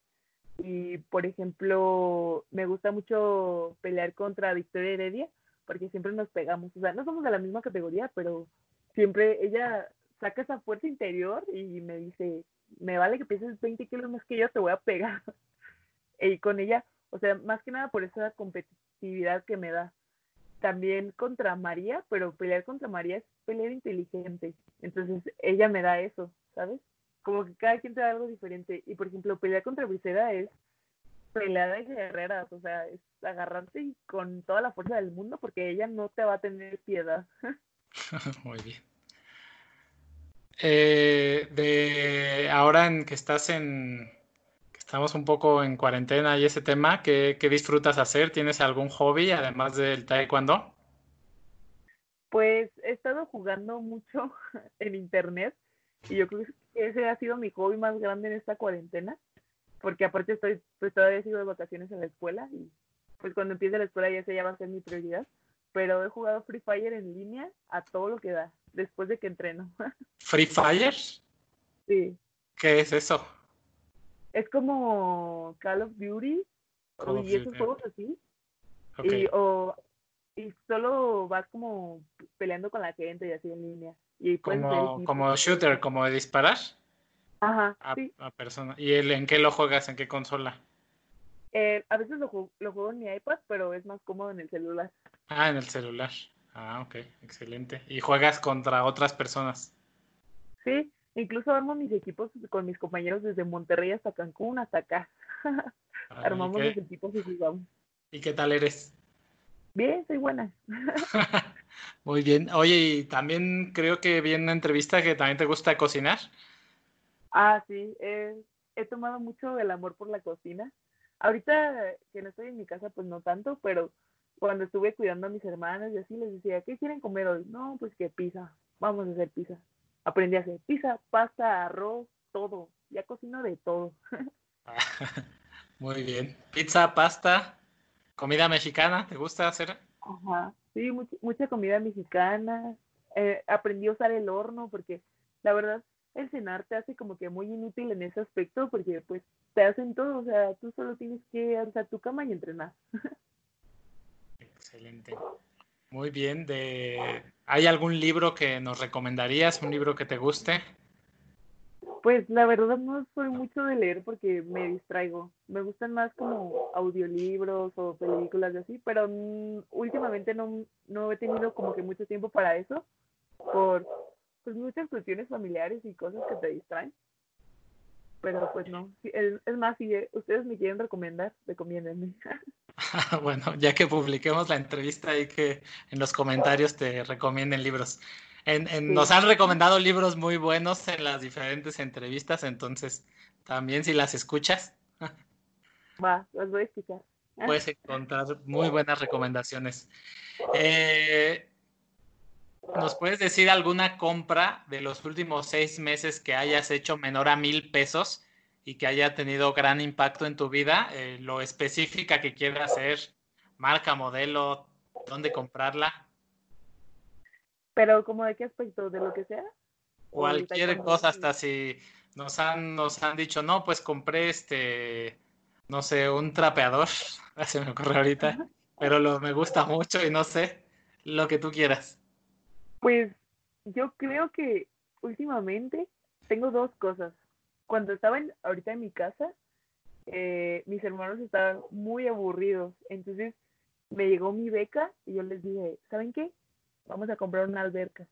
Y, por ejemplo, me gusta mucho pelear contra Victoria Heredia porque siempre nos pegamos. O sea, no somos de la misma categoría, pero siempre ella saca esa fuerza interior y me dice, me vale que peses 20 kilos más que yo, te voy a pegar. y con ella, o sea, más que nada por esa competitividad que me da. También contra María, pero pelear contra María es pelear inteligente. Entonces ella me da eso, ¿sabes? Como que cada quien te da algo diferente. Y por ejemplo, pelear contra Brisera es pelea de guerreras, o sea, es agarrarte con toda la fuerza del mundo porque ella no te va a tener piedad. Muy bien. Eh, de ahora en que estás en que estamos un poco en cuarentena y ese tema, ¿qué, ¿qué, disfrutas hacer? ¿Tienes algún hobby además del taekwondo? Pues he estado jugando mucho en internet y yo creo que ese ha sido mi hobby más grande en esta cuarentena porque aparte estoy, pues todavía sigo de vacaciones en la escuela y pues cuando empiece la escuela ya sé ya va a ser mi prioridad, pero he jugado Free Fire en línea a todo lo que da, después de que entreno. ¿Free Fire? Sí. ¿Qué es eso? Es como Call of Duty y esos juegos así. Y, o, y solo vas como peleando con la gente y así en línea. Y como, como shooter, como de disparar. Ajá, a, persona. ¿Y el, en qué lo juegas? ¿En qué consola? Eh, a veces lo, juego, en mi iPad, pero es más cómodo en el celular. Ah, en el celular. Ah, ok, excelente. ¿Y juegas contra otras personas? Sí, incluso armo mis equipos con mis compañeros desde Monterrey hasta Cancún, hasta acá. Armamos los equipos y jugamos. ¿Y qué tal eres? Bien, soy buena. Muy bien. Oye, y también creo que vi en una entrevista que también te gusta cocinar. Ah, sí, he tomado mucho el amor por la cocina. Ahorita que no estoy en mi casa, pues no tanto, pero cuando estuve cuidando a mis hermanas y así les decía, ¿qué quieren comer hoy? No, pues que pizza, vamos a hacer pizza. Aprendí a hacer pizza, pasta, arroz, todo. Ya cocino de todo. Muy bien. Pizza, pasta, comida mexicana, ¿te gusta hacer? Ajá, sí, mucha, comida mexicana. Eh, aprendí a usar el horno porque la verdad el cenar te hace como que muy inútil en ese aspecto porque pues te hacen todo, o sea, tú solo tienes que alzar tu cama y entrenar. Excelente. Muy bien. De... ¿Hay algún libro que nos recomendarías? ¿Un libro que te guste? Pues la verdad no soy mucho de leer porque me distraigo. Me gustan más como audiolibros o películas y así, pero últimamente no, no he tenido como que mucho tiempo para eso por pues muchas cuestiones familiares y cosas que te distraen. Pero pues no, es, más, si ustedes me quieren recomendar, recomiéndenme. bueno, ya que publiquemos la entrevista y que en los comentarios te recomienden libros. Nos han recomendado libros muy buenos en las diferentes entrevistas, entonces también si las escuchas. Va, las voy a escuchar. Puedes encontrar muy buenas recomendaciones. Eh, ¿Nos puedes decir alguna compra de los últimos seis meses que hayas hecho menor a mil pesos y que haya tenido gran impacto en tu vida? Eh, lo específica que quieras hacer, marca, modelo, dónde comprarla. Pero como de qué aspecto, de lo que sea. Cualquier cosa, hasta si nos han, nos han dicho, no, pues compré este, no sé, un trapeador, se me ocurre ahorita, pero lo, me gusta mucho y no sé, lo que tú quieras. Pues yo creo que últimamente tengo dos cosas. Cuando estaba ahorita en mi casa, eh, mis hermanos estaban muy aburridos. Entonces me llegó mi beca y yo les dije, ¿saben qué? Vamos a comprar una alberca.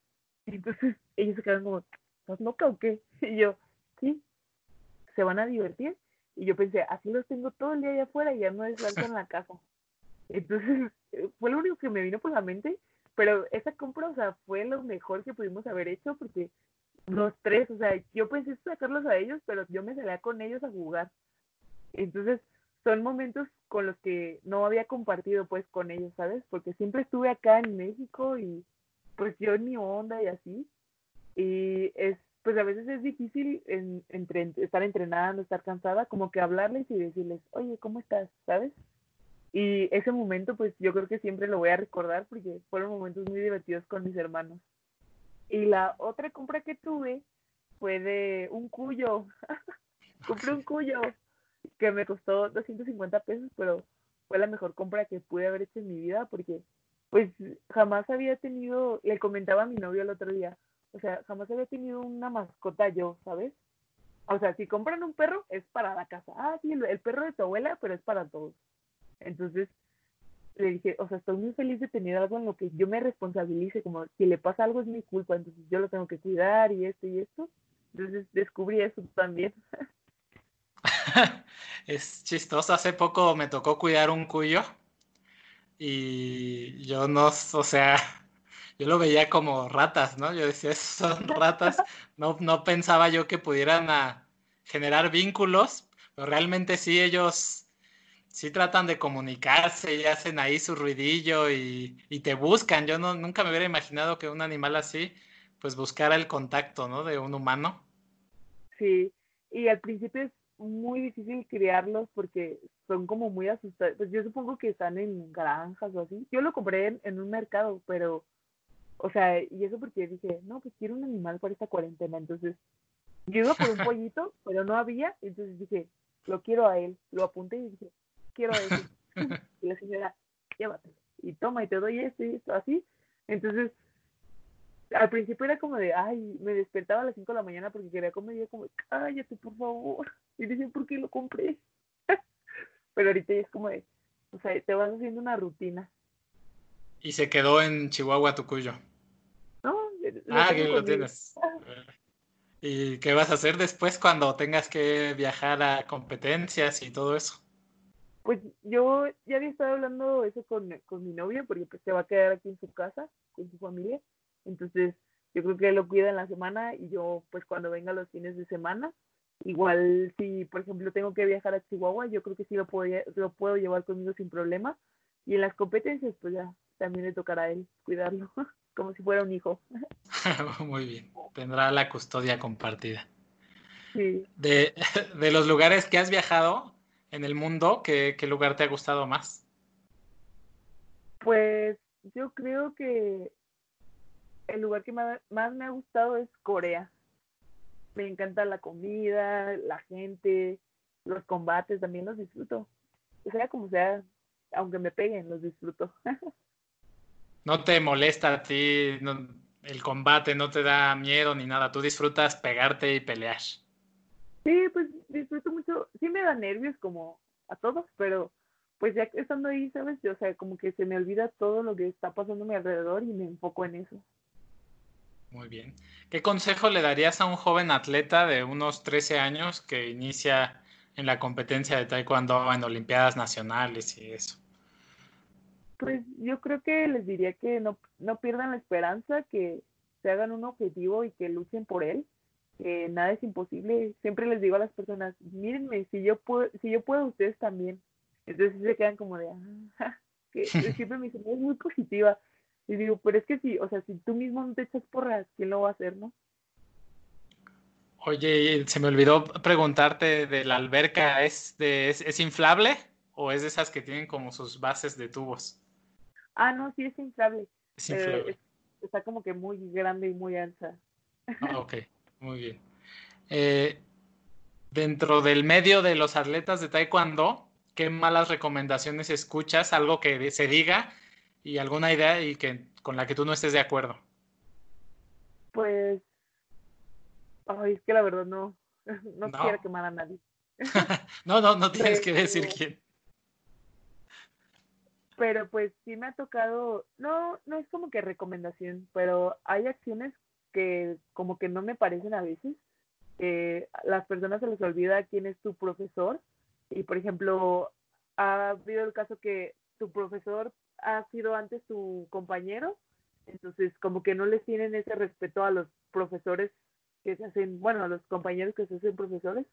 Y entonces ellos se quedaron como, ¿estás loca o qué? Y yo, sí, se van a divertir. Y yo pensé, así los tengo todo el día allá afuera y ya no descanso en la casa. Entonces fue lo único que me vino por la mente pero esa compra, o sea, fue lo mejor que pudimos haber hecho porque dos, tres, o sea, yo pensé sacarlos a ellos, pero yo me salía con ellos a jugar. Entonces, son momentos con los que no había compartido pues con ellos, ¿sabes? Porque siempre estuve acá en México y pues yo en mi onda y así. Y es, pues a veces es difícil estar entrenando, estar cansada, como que hablarles y decirles, oye, ¿cómo estás? ¿Sabes? Y ese momento pues yo creo que siempre lo voy a recordar porque fueron momentos muy divertidos con mis hermanos. Y la otra compra que tuve fue de un cuyo. Compré un cuyo que me costó 250 pesos, pero fue la mejor compra que pude haber hecho en mi vida porque pues jamás había tenido, le comentaba a mi novio el otro día, o sea, jamás había tenido una mascota yo, ¿sabes? O sea, si compran un perro es para la casa. Ah, sí, el, perro de tu abuela, pero es para todos. Entonces le dije, o sea, estoy muy feliz de tener algo en lo que yo me responsabilice, como si le pasa algo es mi culpa, entonces yo lo tengo que cuidar y esto y esto. Entonces descubrí eso también. es chistoso, hace poco me tocó cuidar un cuyo y yo no, o sea, yo lo veía como ratas, ¿no? Yo decía, son ratas, no, no pensaba yo que pudieran a generar vínculos, pero realmente sí ellos sí tratan de comunicarse y hacen ahí su ruidillo y, y te buscan. Yo no, nunca me hubiera imaginado que un animal así pues buscara el contacto, ¿no? De un humano. Sí, y al principio es muy difícil criarlos porque son como muy asustados. Pues yo supongo que están en granjas o así. Yo lo compré en, un mercado, pero, o sea, y eso porque dije, no, pues quiero un animal para esta cuarentena. Entonces, yo iba por un pollito, pero no había. Entonces dije, lo quiero a él. Lo apunté y dije, quiero él. y la señora, llévatelo. Y toma, y te doy esto y esto, así. Entonces, al principio era como de, ay, me despertaba a las 5 de la mañana porque quería comer y yo como, cállate, por favor. Y dicen, ¿por qué lo compré? Pero ahorita es como de, o sea, te vas haciendo una rutina. ¿Y se quedó en Chihuahua tu cuyo? No, ah, que lo tienes. ¿Y qué vas a hacer después cuando tengas que viajar a competencias y todo eso? Pues yo ya había estado hablando eso con, con mi novio porque pues se va a quedar aquí en su casa, con su familia. Entonces, yo creo que él lo cuida en la semana y yo, pues cuando venga los fines de semana, igual si, por ejemplo, tengo que viajar a Chihuahua, yo creo que sí lo puedo, lo puedo llevar conmigo sin problema. Y en las competencias, pues ya, también le tocará a él cuidarlo, como si fuera un hijo. Muy bien, tendrá la custodia compartida. Sí. De, de los lugares que has viajado en el mundo, ¿qué, ¿qué lugar te ha gustado más? Pues yo creo que el lugar que más, me ha gustado es Corea. Me encanta la comida, la gente, los combates, también los disfruto. O sea como sea, aunque me peguen, los disfruto. ¿No te molesta a ti el combate? ¿No te da miedo ni nada? ¿Tú disfrutas pegarte y pelear? Sí, pues disfruto mucho. Sí me da nervios como a todos, pero pues ya estando ahí, ¿sabes? O sea, como que se me olvida todo lo que está pasando a mi alrededor y me enfoco en eso. Muy bien. ¿Qué consejo le darías a un joven atleta de unos 13 años que inicia en la competencia de taekwondo en Olimpiadas Nacionales y eso? Pues yo creo que les diría que no, no pierdan la esperanza, que se hagan un objetivo y que luchen por él, que nada es imposible. Siempre les digo a las personas, mírenme, si yo puedo, si yo puedo, ustedes también. Entonces se quedan como de, ah, que siempre me dicen, es muy positiva. Y digo, pero es que sí, o sea, si tú mismo no te echas porras, ¿quién lo va a hacer, no? Oye, se me olvidó preguntarte de la alberca, ¿es, de, es, inflable o es de esas que tienen como sus bases de tubos? Ah, no, sí es inflable. Es inflable. está como que muy grande y muy ancha. Ah, ok, muy bien. Eh, dentro del medio de los atletas de Taekwondo, ¿qué malas recomendaciones escuchas? Algo que se diga y alguna idea y que con la que tú no estés de acuerdo. Pues, ay, es que la verdad no, no, quiero quemar a nadie. no, no, no tienes que decir quién. Pero pues sí me ha tocado, no, no es como que recomendación, pero hay acciones que como que no me parecen a veces. que las personas se les olvida quién es tu profesor y por ejemplo ha habido el caso que tu profesor ha sido antes tu compañero, entonces como que no les tienen ese respeto a los profesores que se hacen, bueno, los compañeros que se hacen profesores.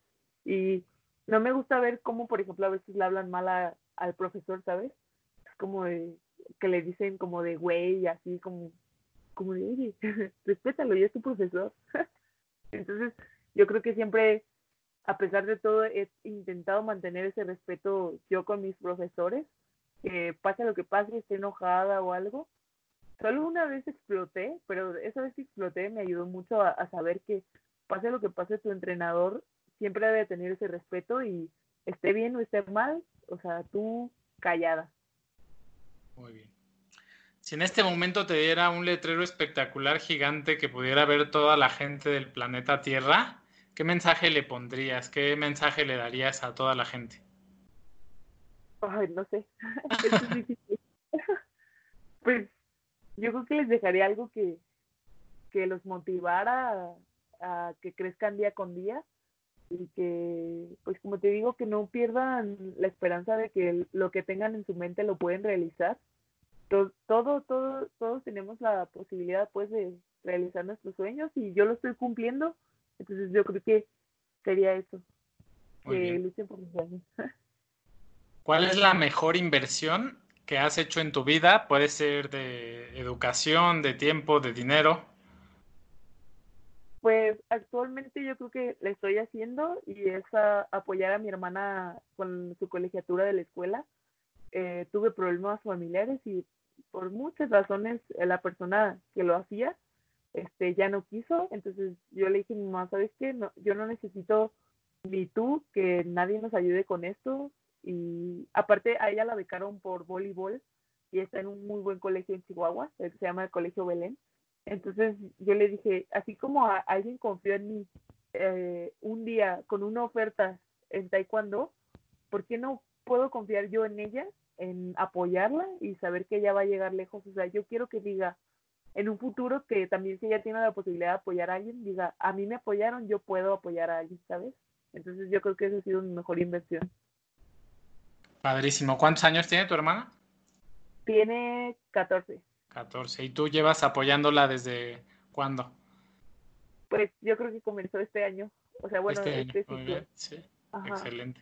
Y no me gusta ver cómo, por ejemplo, a veces le hablan mal al profesor, ¿sabes? Es como de, que le dicen como de güey, así como, como de, oye, respétalo, ya es tu profesor. Entonces, yo creo que siempre, a pesar de todo, he intentado mantener ese respeto yo con mis profesores, que pase lo que pase, esté enojada o algo. Solo una vez exploté, pero esa vez que exploté me ayudó mucho a, a saber que pase lo que pase, tu entrenador siempre debe tener ese respeto y esté bien o esté mal, o sea, tú callada. Muy bien. Si en este momento te diera un letrero espectacular gigante que pudiera ver toda la gente del planeta Tierra, ¿qué mensaje le pondrías? ¿Qué mensaje le darías a toda la gente? Ay, no sé. es difícil. pues yo creo que les dejaría algo que, que los motivara a que crezcan día con día y que, pues como te digo, que no pierdan la esperanza de que lo que tengan en su mente lo pueden realizar. Todo, todo, todo todos tenemos la posibilidad, pues, de realizar nuestros sueños y yo lo estoy cumpliendo. Entonces yo creo que sería eso, que lucen por sus sueños. ¿Cuál es la mejor inversión que has hecho en tu vida? Puede ser de educación, de tiempo, de dinero. Pues actualmente yo creo que le estoy haciendo y es apoyar a mi hermana con su colegiatura de la escuela. Eh, tuve problemas familiares y por muchas razones eh, la persona que lo hacía este ya no quiso, entonces yo le dije a mi mamá, ¿sabes qué? No, yo no necesito ni tú que nadie nos ayude con esto y aparte a ella la becaron por voleibol y está en un muy buen colegio en Chihuahua, se llama el Colegio Belén. Entonces yo le dije, así como alguien confió en mí eh, un día con una oferta en Taekwondo, ¿por qué no puedo confiar yo en ella, en apoyarla y saber que ella va a llegar lejos? O sea, yo quiero que diga en un futuro que también si ella tiene la posibilidad de apoyar a alguien, diga, a mí me apoyaron, yo puedo apoyar a alguien, ¿sabes? Entonces yo creo que esa ha sido mi mejor inversión. Padrísimo. ¿Cuántos años tiene tu hermana? Tiene 14. 14. ¿Y tú llevas apoyándola desde cuándo? Pues yo creo que comenzó este año. O sea, bueno, este, este Muy bien. Sí. Excelente.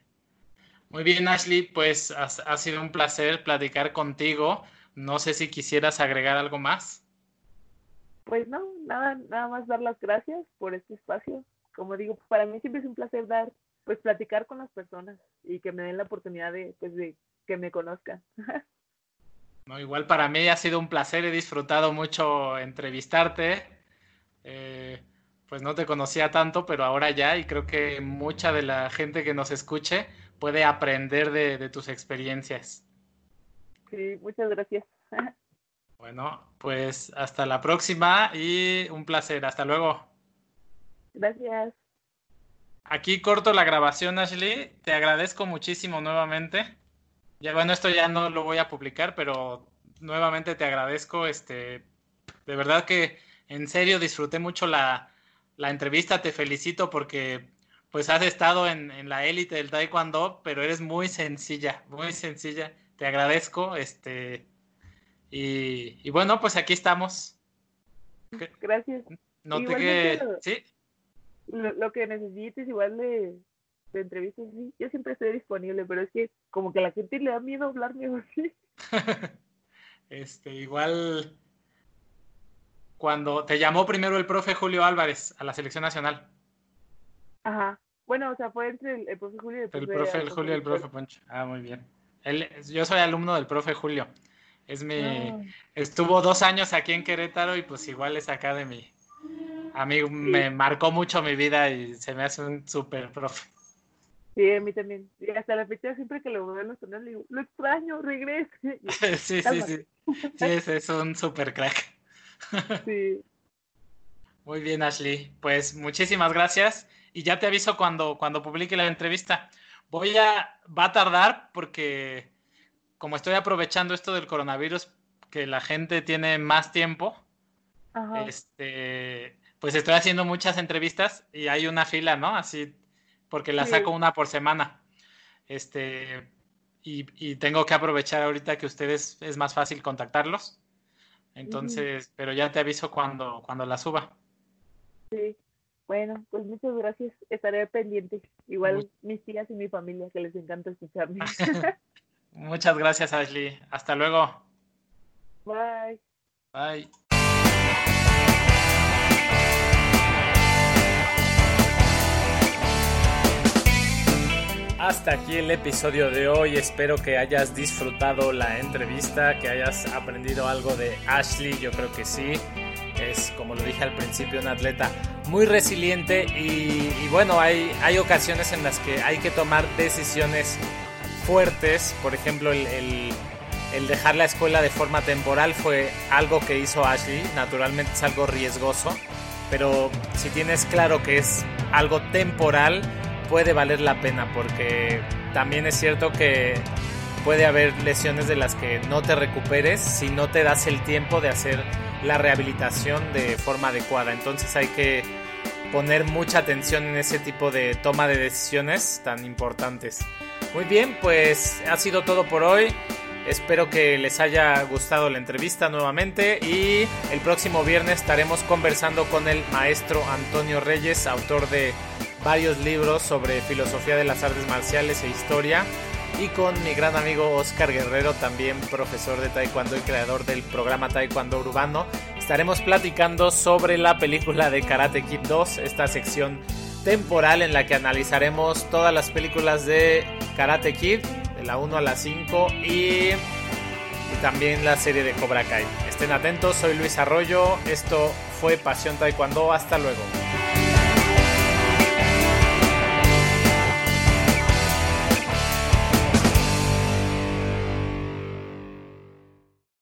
Muy bien, Ashley, pues ha, sido un placer platicar contigo. No sé si quisieras agregar algo más. Pues no, nada, nada más dar las gracias por este espacio. Como digo, para mí siempre es un placer dar, pues platicar con las personas y que me den la oportunidad de, pues, de que me conozcan. No, igual para mí ha sido un placer, he disfrutado mucho entrevistarte. Eh, pues no te conocía tanto, pero ahora ya, y creo que mucha de la gente que nos escuche puede aprender de, tus experiencias. Sí, muchas gracias. Bueno, pues hasta la próxima y un placer. Hasta luego. Gracias. Aquí corto la grabación, Ashley. Te agradezco muchísimo nuevamente. Ya bueno, esto ya no lo voy a publicar, pero nuevamente te agradezco. Este, de verdad que en serio disfruté mucho la, entrevista. Te felicito porque pues has estado en, la élite del taekwondo, pero eres muy sencilla, muy sencilla. Te agradezco. Este, y, bueno, pues aquí estamos. Gracias. No te que... ¿Sí? lo, que necesites, igual de de entrevistas, sí, yo siempre estoy disponible, pero es que como que a la gente le da miedo hablarme así. este, igual cuando te llamó primero el profe Julio Álvarez a la selección nacional. Ajá. Bueno, o sea, fue entre el, profe Julio y el profe, el profe Julio y el profe Poncho. Ah, muy bien. Él, yo soy alumno del profe Julio. Es mi, ah. estuvo dos años aquí en Querétaro y pues igual es acá de mi, a mí me marcó mucho mi vida y se me hace un súper profe. Sí, a mí también. Y hasta la fecha, siempre que lo veo en los torneos, le digo, lo extraño, regrese. sí, sí, sí. Sí, ese es un super crack. sí. Muy bien, Ashley. Pues muchísimas gracias. Y ya te aviso cuando, cuando publique la entrevista. Voy a, va a tardar porque como estoy aprovechando esto del coronavirus, que la gente tiene más tiempo, este, pues estoy haciendo muchas entrevistas y hay una fila, ¿no? Así porque la saco una por semana. Este, y, tengo que aprovechar ahorita que ustedes es más fácil contactarlos. Entonces, pero ya te aviso cuando, cuando la suba. Sí. Bueno, pues muchas gracias. Estaré pendiente. Igual mis tías y mi familia que les encanta escucharme. muchas gracias, Ashley. Hasta luego. Bye. Bye. Hasta aquí el episodio de hoy. Espero que hayas disfrutado la entrevista, que hayas aprendido algo de Ashley. Yo creo que sí. Es, como lo dije al principio, un atleta muy resiliente y, bueno, hay, hay ocasiones en las que hay que tomar decisiones fuertes. Por ejemplo, el, el dejar la escuela de forma temporal fue algo que hizo Ashley. Naturalmente es algo riesgoso, pero si tienes claro que es algo temporal, puede valer la pena porque también es cierto que puede haber lesiones de las que no te recuperes si no te das el tiempo de hacer la rehabilitación de forma adecuada. Entonces hay que poner mucha atención en ese tipo de toma de decisiones tan importantes. Muy bien, pues ha sido todo por hoy. Espero que les haya gustado la entrevista nuevamente y el próximo viernes estaremos conversando con el maestro Antonio Reyes, autor de varios libros sobre filosofía de las artes marciales e historia. Y con mi gran amigo Oscar Guerrero, también profesor de Taekwondo y creador del programa Taekwondo Urbano, estaremos platicando sobre la película de Karate Kid 2, esta sección temporal en la que analizaremos todas las películas de Karate Kid, de la 1 a la 5 y, también la serie de Cobra Kai. Estén atentos, soy Luis Arroyo, esto fue Pasión Taekwondo, hasta luego.